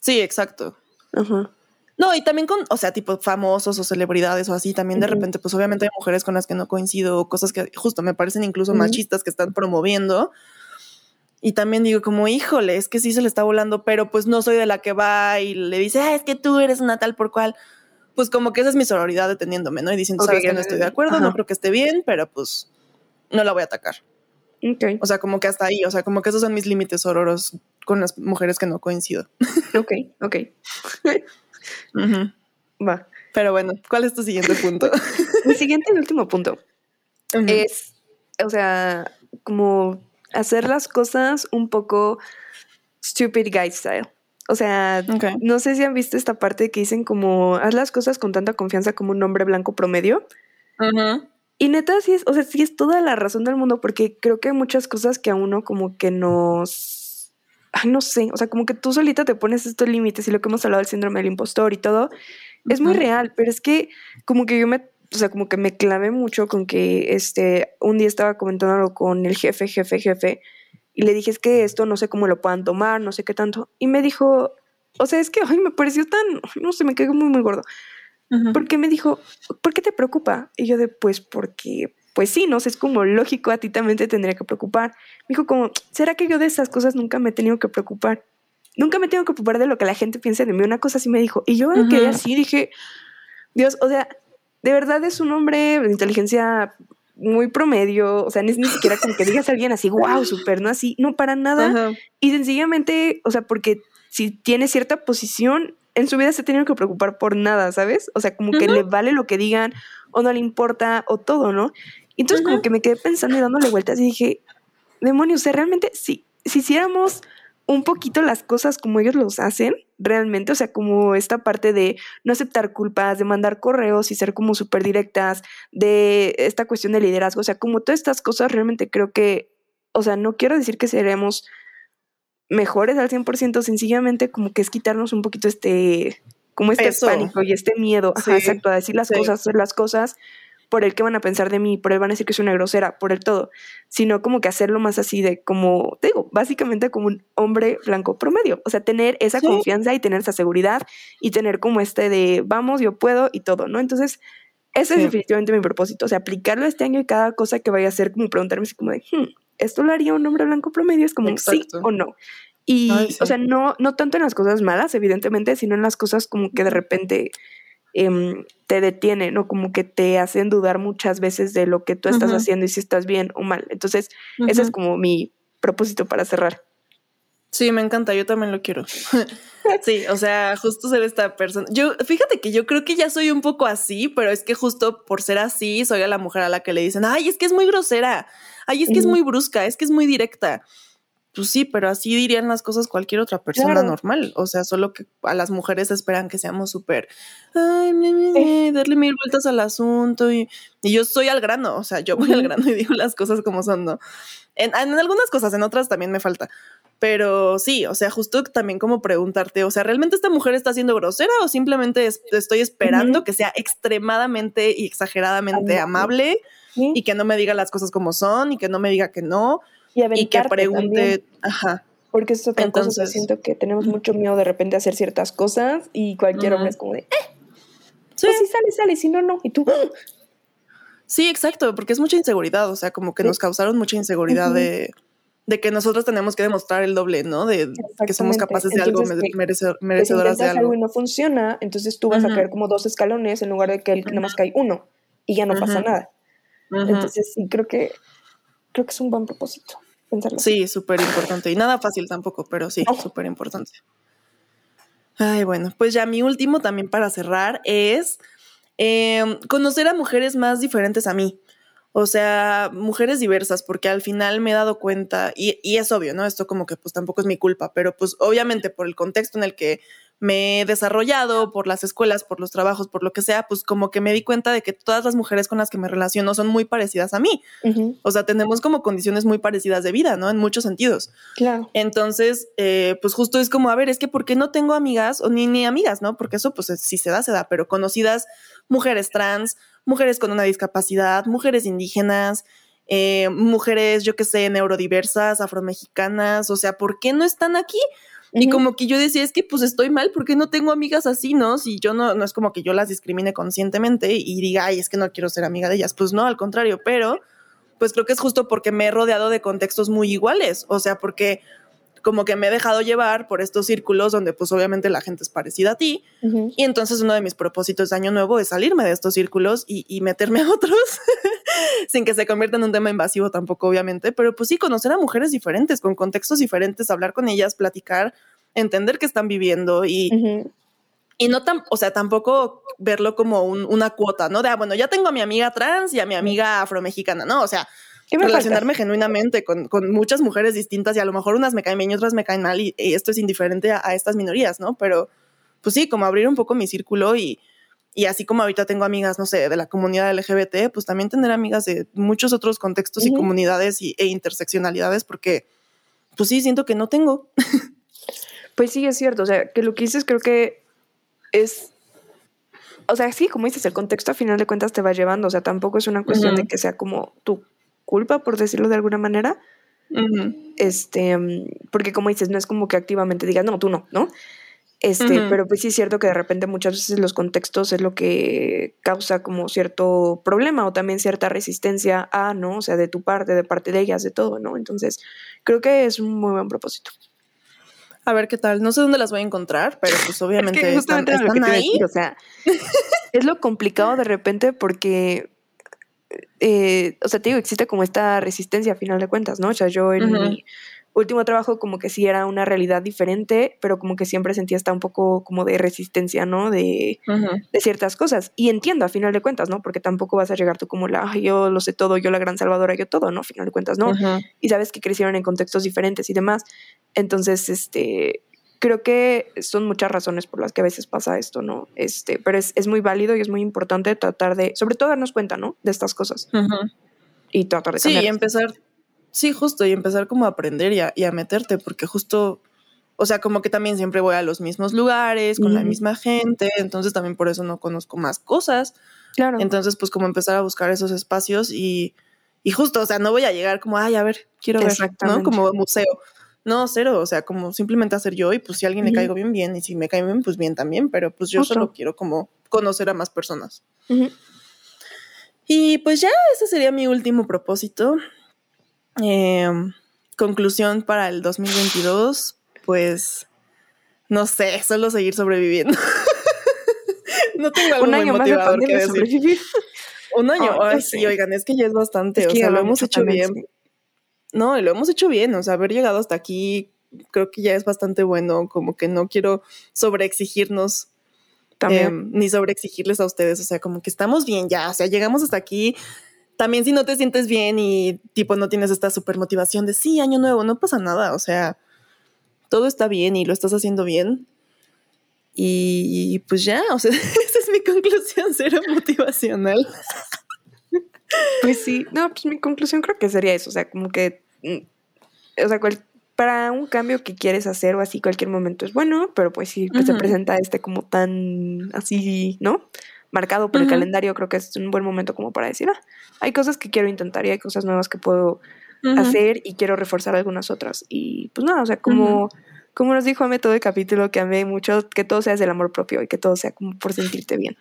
Sí, exacto. Ajá. No, y también con, o sea, tipo famosos o celebridades o así, también de Ujú. repente, pues obviamente hay mujeres con las que no coincido, cosas que justo me parecen incluso Ujú. machistas que están promoviendo. Y también digo como, híjole, es que sí se le está volando, pero pues no soy de la que va y le dice, ah, es que tú eres una tal por cual. Pues como que esa es mi sororidad deteniéndome, ¿no? Y diciendo, Ok, sabes que no estoy de acuerdo, Ajá. no creo que esté bien, pero pues no la voy a atacar. Ok, O sea, como que hasta ahí, o sea, como que esos son mis límites sororos con las mujeres que no coincido. ok, ok. Va. Pero bueno, ¿cuál es tu siguiente punto? Mi siguiente y último punto es, o sea, como hacer las cosas un poco stupid guy style. O sea, no sé si han visto esta parte que dicen como, haz las cosas con tanta confianza como un hombre blanco promedio. Y neta, sí es, o sea, sí es toda la razón del mundo, porque creo que hay muchas cosas que a uno como que nos. Ay, no sé, o sea, como que tú solita te pones estos límites y lo que hemos hablado del síndrome del impostor y todo, es muy real, pero es que como que yo me, o sea, como que me clavé mucho con que este, un día estaba comentándolo con el jefe, jefe, jefe, y le dije, es que esto no sé cómo lo puedan tomar, no sé qué tanto, y me dijo, o sea, es que, ay, me pareció tan, no sé, me quedé muy, muy gordo. Porque me dijo, ¿por qué te preocupa? Y yo de, pues porque, pues sí, no sé, es como lógico, a ti también te tendría que preocupar. Me dijo como, ¿será que yo de esas cosas nunca me he tenido que preocupar? Nunca me tengo que preocupar de lo que la gente piense de mí. Una cosa así me dijo. Y yo me quedé así, dije, Dios, o sea, de verdad es un hombre de inteligencia muy promedio, o sea, ni, ni siquiera como que digas a alguien así, wow, súper, no así, no para nada. Y sencillamente, o sea, porque si tiene cierta posición, en su vida se ha tenido que preocupar por nada, ¿sabes? O sea, como que le vale lo que digan o no le importa o todo, ¿no? Y entonces como que me quedé pensando y dándole vueltas y dije, demonios, o sea, realmente si, si hiciéramos un poquito las cosas como ellos los hacen, realmente, o sea, como esta parte de no aceptar culpas, de mandar correos y ser como súper directas, de esta cuestión de liderazgo, o sea, como todas estas cosas, realmente creo que, o sea, no quiero decir que seremos mejores al 100%, sencillamente como que es quitarnos un poquito este, como este pánico y este miedo, ajá, Sí, exacto, a decir las sí. cosas, hacer las cosas por el que van a pensar de mí, por el van a decir que soy una grosera, por el todo, sino como que hacerlo más así de como, te digo, básicamente como un hombre blanco promedio, o sea, tener esa Sí. confianza y tener esa seguridad y tener como este de, vamos, yo puedo y todo, ¿no? Entonces, ese Sí. es definitivamente mi propósito, o sea, aplicarlo este año y cada cosa que vaya a hacer, como preguntarme así como de, "Hmm, ¿esto lo haría un hombre blanco promedio? Es como sí Exacto. o no. Y, Ay, sí. o sea, no, no tanto en las cosas malas, evidentemente, sino en las cosas como que de repente em, te detienen o como que te hacen dudar muchas veces de lo que tú estás haciendo y si estás bien o mal. Entonces, ese es como mi propósito para cerrar. Sí, me encanta, yo también lo quiero. sí, o sea, justo ser esta persona. Yo, fíjate que yo creo que ya soy un poco así, pero es que justo por ser así, soy a la mujer a la que le dicen, ay, es que es muy grosera, ay, es que es muy brusca, es que es muy directa. Pues sí, pero así dirían las cosas cualquier otra persona Claro. normal. O sea, solo que a las mujeres esperan que seamos súper, ay, me, me, me, darle mil vueltas al asunto. Y, y yo soy al grano, o sea, yo voy al grano y digo las cosas como son, ¿no? En, en algunas cosas, en otras también me falta. Pero sí, o sea, justo también como preguntarte, o sea, ¿realmente esta mujer está siendo grosera o simplemente es- estoy esperando que sea extremadamente y exageradamente Amable. amable ¿sí? y que no me diga las cosas como son y que no me diga que no Y, y que pregunte, también, ajá, porque es otra cosa, o sea, Entonces- siento que tenemos mucho miedo de repente a hacer ciertas cosas y cualquier hombre Ujú. es como de, eh, sí, pues si sale, sale, si no, no. Y tú, "Ah". sí, exacto, porque es mucha inseguridad, o sea, como que Sí. nos causaron mucha inseguridad Ujú. de, de que nosotros tenemos que demostrar el doble, ¿no? De que somos capaces de algo, Entonces, mere- que- merece- pues merecedoras de intentas algo algo. y no funciona, entonces tú vas a Ujú. caer como dos escalones en lugar de que el que nada más cae uno y ya no pasa nada. Entonces sí, creo que creo que es un buen propósito pensarlo. Sí, súper importante. Y nada fácil tampoco, pero sí, súper importante. Ay, bueno, pues ya mi último también para cerrar es em, conocer a mujeres más diferentes a mí. O sea, mujeres diversas, porque al final me he dado cuenta, y, y es obvio, ¿no? Esto como que pues tampoco es mi culpa, pero pues obviamente por el contexto en el que me he desarrollado, por las escuelas, por los trabajos, por lo que sea, pues como que me di cuenta de que todas las mujeres con las que me relaciono son muy parecidas a mí. O sea, tenemos como condiciones muy parecidas de vida, ¿no? En muchos sentidos. Claro. Entonces, eh, pues justo es como, a ver, es que ¿por qué no tengo amigas o ni, ni amigas, no? Porque eso, pues si se da, se da, pero conocidas mujeres trans, mujeres con una discapacidad, mujeres indígenas, eh, mujeres, yo qué sé, neurodiversas, afromexicanas, o sea, ¿por qué no están aquí? Y como que yo decía, es que pues estoy mal porque no tengo amigas así, ¿no? Si yo no, no es como que yo las discrimine conscientemente y diga, ay, es que no quiero ser amiga de ellas. Pues no, al contrario, pero pues creo que es justo porque me he rodeado de contextos muy iguales. O sea, porque como que me he dejado llevar por estos círculos donde pues obviamente la gente es parecida a ti. Y entonces uno de mis propósitos de año nuevo es salirme de estos círculos y, y meterme a otros sin que se convierta en un tema invasivo tampoco, obviamente. Pero pues sí, conocer a mujeres diferentes, con contextos diferentes, hablar con ellas, platicar, entender qué están viviendo y, y no tan, o sea, tampoco verlo como un- una cuota, ¿no? De, ah, bueno, ya tengo a mi amiga trans y a mi amiga afromexicana, ¿no? O sea, Relacionarme genuinamente con, con muchas mujeres distintas y a lo mejor unas me caen bien y otras me caen mal y, y esto es indiferente a, a estas minorías, ¿no? Pero pues sí, como abrir un poco mi círculo y, y así como ahorita tengo amigas, no sé, de la comunidad LGBT, pues también tener amigas de muchos otros contextos y comunidades y, e interseccionalidades porque pues sí, siento que no tengo. Pues sí, es cierto. O sea, que lo que dices creo que es. O sea, sí, como dices, el contexto a final de cuentas te va llevando. O sea, tampoco es una cuestión de que sea como tu culpa, por decirlo de alguna manera. Este, mm, porque como dices, no es como que activamente digas, no, tú no, ¿no? Este, pero pues sí es cierto que de repente muchas veces los contextos es lo que causa como cierto problema o también cierta resistencia a, ¿no? O sea, de tu parte, de parte de ellas, de todo, ¿no? Entonces, creo que es un muy buen propósito. A ver qué tal. No sé dónde las voy a encontrar, pero pues obviamente Es que están, ahí. decir, o sea, es lo complicado de repente porque, eh, o sea, te digo, existe como esta resistencia a final de cuentas, ¿no? O sea, yo en Ujú. mi último trabajo como que sí era una realidad diferente, pero como que siempre sentía hasta un poco como de resistencia, ¿no? De, de ciertas cosas. Y entiendo a final de cuentas, ¿no? Porque tampoco vas a llegar tú como la, "Ay, yo lo sé todo, yo la gran salvadora, yo todo, ¿no? A final de cuentas, ¿no? Y sabes que crecieron en contextos diferentes y demás. Entonces, este, creo que son muchas razones por las que a veces pasa esto, ¿no? Este, pero es, es muy válido y es muy importante tratar de, sobre todo darnos cuenta, ¿no? De estas cosas y tratar de Sí, y cambiarlas. empezar, sí, justo, y empezar como a aprender y a, y a meterte, porque justo, o sea, como que también siempre voy a los mismos lugares, con la misma gente, entonces también por eso no conozco más cosas. Claro. Entonces, pues como empezar a buscar esos espacios y, y justo, o sea, no voy a llegar como, ay, a ver, quiero ver, ¿no? Como museo. No, cero, o sea, como simplemente hacer yo y pues si a alguien le caigo bien, bien, y si me cae bien, pues bien también, pero pues yo solo quiero como conocer a más personas. Y pues ya, ese sería mi último propósito. Eh, conclusión para el 2022, pues no sé, solo seguir sobreviviendo. no tengo algo Un muy año más de que decir. sobrevivir. Un año, ay, sí, oigan, es que ya es bastante, Es o sea, lo hemos hecho bien. sí. No, y lo hemos hecho bien, o sea, haber llegado hasta aquí creo que ya es bastante bueno, como que no quiero sobreexigirnos También. em, ni sobreexigirles a ustedes, o sea, como que estamos bien ya, o sea, llegamos hasta aquí. También si no te sientes bien y tipo no tienes esta super motivación de sí, año nuevo, no pasa nada, o sea, todo está bien y lo estás haciendo bien. Y, y pues ya, o sea, esa es mi conclusión, cero motivacional. Pues sí, no, pues mi conclusión creo que sería eso, o sea, como que, mm, o sea, cual- para un cambio que quieres hacer o así, cualquier momento es bueno, pero pues sí, pues se presenta este como tan así, ¿no? Marcado por el calendario, creo que es un buen momento como para decir, ah, hay cosas que quiero intentar y hay cosas nuevas que puedo hacer y quiero reforzar algunas otras. Y pues nada, o sea, como, como nos dijo Ame todo el capítulo, que amé mucho, que todo sea desde el amor propio y que todo sea como por sentirte bien.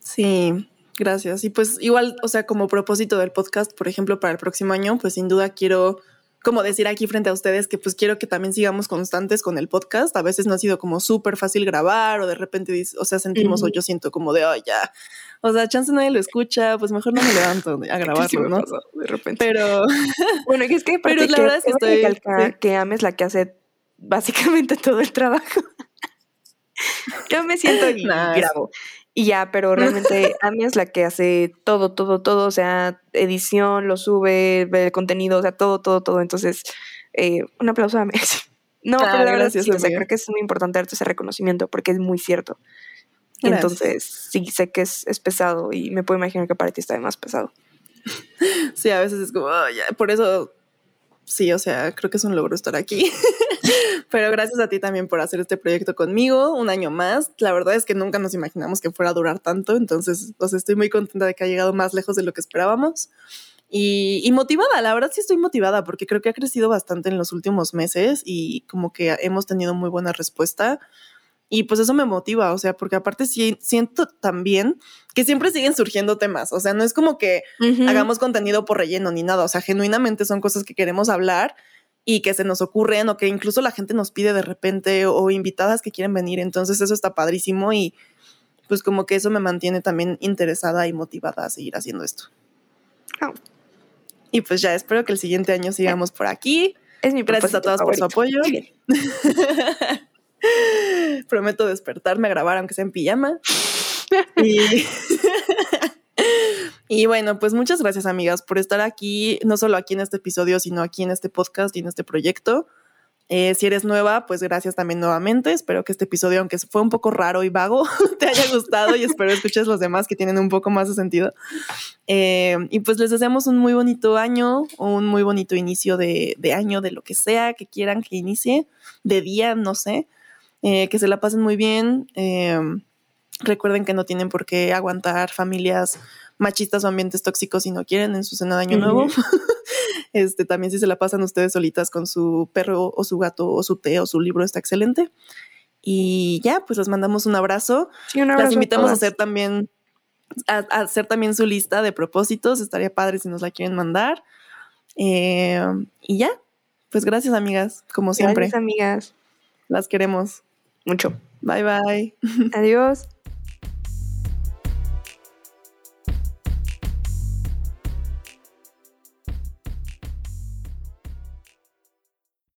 Sí, gracias. Y pues igual, o sea, como propósito del podcast, por ejemplo, para el próximo año, pues sin duda quiero como decir aquí frente a ustedes que pues quiero que también sigamos constantes con el podcast. A veces no ha sido como súper fácil grabar o de repente, o sea, sentimos o yo siento como de, oh, ya, o sea, chance nadie lo escucha, pues mejor no me levanto a grabarlo, ¿no? pasa de repente. Pero Bueno, y es que Pero la que verdad es que estoy- recalcar sí. que Ame es la que hace básicamente todo el trabajo. Yo me siento y grabo. Y ya, pero realmente Ame es la que hace todo, todo, todo, o sea, edición, lo sube, ve el contenido, o sea, todo, todo, todo. Entonces, eh, un aplauso a Ame. No, Ah, pero la verdad gracias, sí, o sea, creo que es muy importante darte ese reconocimiento porque es muy cierto. Gracias. entonces, sí, sé que es, es pesado y me puedo imaginar que para ti está más pesado. sí, a veces es como, "Oh, ya", por eso, sí, o sea, creo que es un logro estar aquí. Pero gracias a ti también por hacer este proyecto conmigo, un año más. La verdad es que nunca nos imaginamos que fuera a durar tanto, entonces, sea, estoy muy contenta de que ha llegado más lejos de lo que esperábamos. Y, y motivada, la verdad sí estoy motivada porque creo que ha crecido bastante en los últimos meses y como que hemos tenido muy buena respuesta. Y pues eso me motiva, o sea, porque aparte sí siento también que siempre siguen surgiendo temas, o sea, no es como que hagamos contenido por relleno ni nada. O sea, genuinamente son cosas que queremos hablar y que se nos ocurren o que incluso la gente nos pide de repente o invitadas que quieren venir. Entonces eso está padrísimo y pues como que eso me mantiene también interesada y motivada a seguir haciendo esto. Oh. Y pues ya espero que el siguiente año sigamos por aquí. Es mi Gracias a todas por su favorito. apoyo. Prometo despertarme a grabar aunque sea en pijama. y, bueno, pues muchas gracias amigas por estar aquí, no solo aquí en este episodio, sino aquí en este podcast y en este proyecto. Eh, si eres nueva, pues gracias también nuevamente. Espero que este episodio, aunque fue un poco raro y vago, te haya gustado y espero escuches los demás que tienen un poco más de sentido. Eh, y pues les deseamos un muy bonito año, un muy bonito inicio de año, de lo que sea que quieran que inicie, de día, no sé. Eh, que se la pasen muy bien. Eh, recuerden que no tienen por qué aguantar familias machistas o ambientes tóxicos si no quieren en su cena de año nuevo. este, también si se la pasan ustedes solitas con su perro o su gato o su té o su libro está excelente. Y ya, pues les mandamos un abrazo. Sí, un abrazo Las invitamos a hacer también a, a hacer también su lista de propósitos. Estaría padre si nos la quieren mandar. Eh, y ya, pues gracias amigas, como siempre. Gracias, amigas. Las queremos. Mucho. Bye bye. Adiós.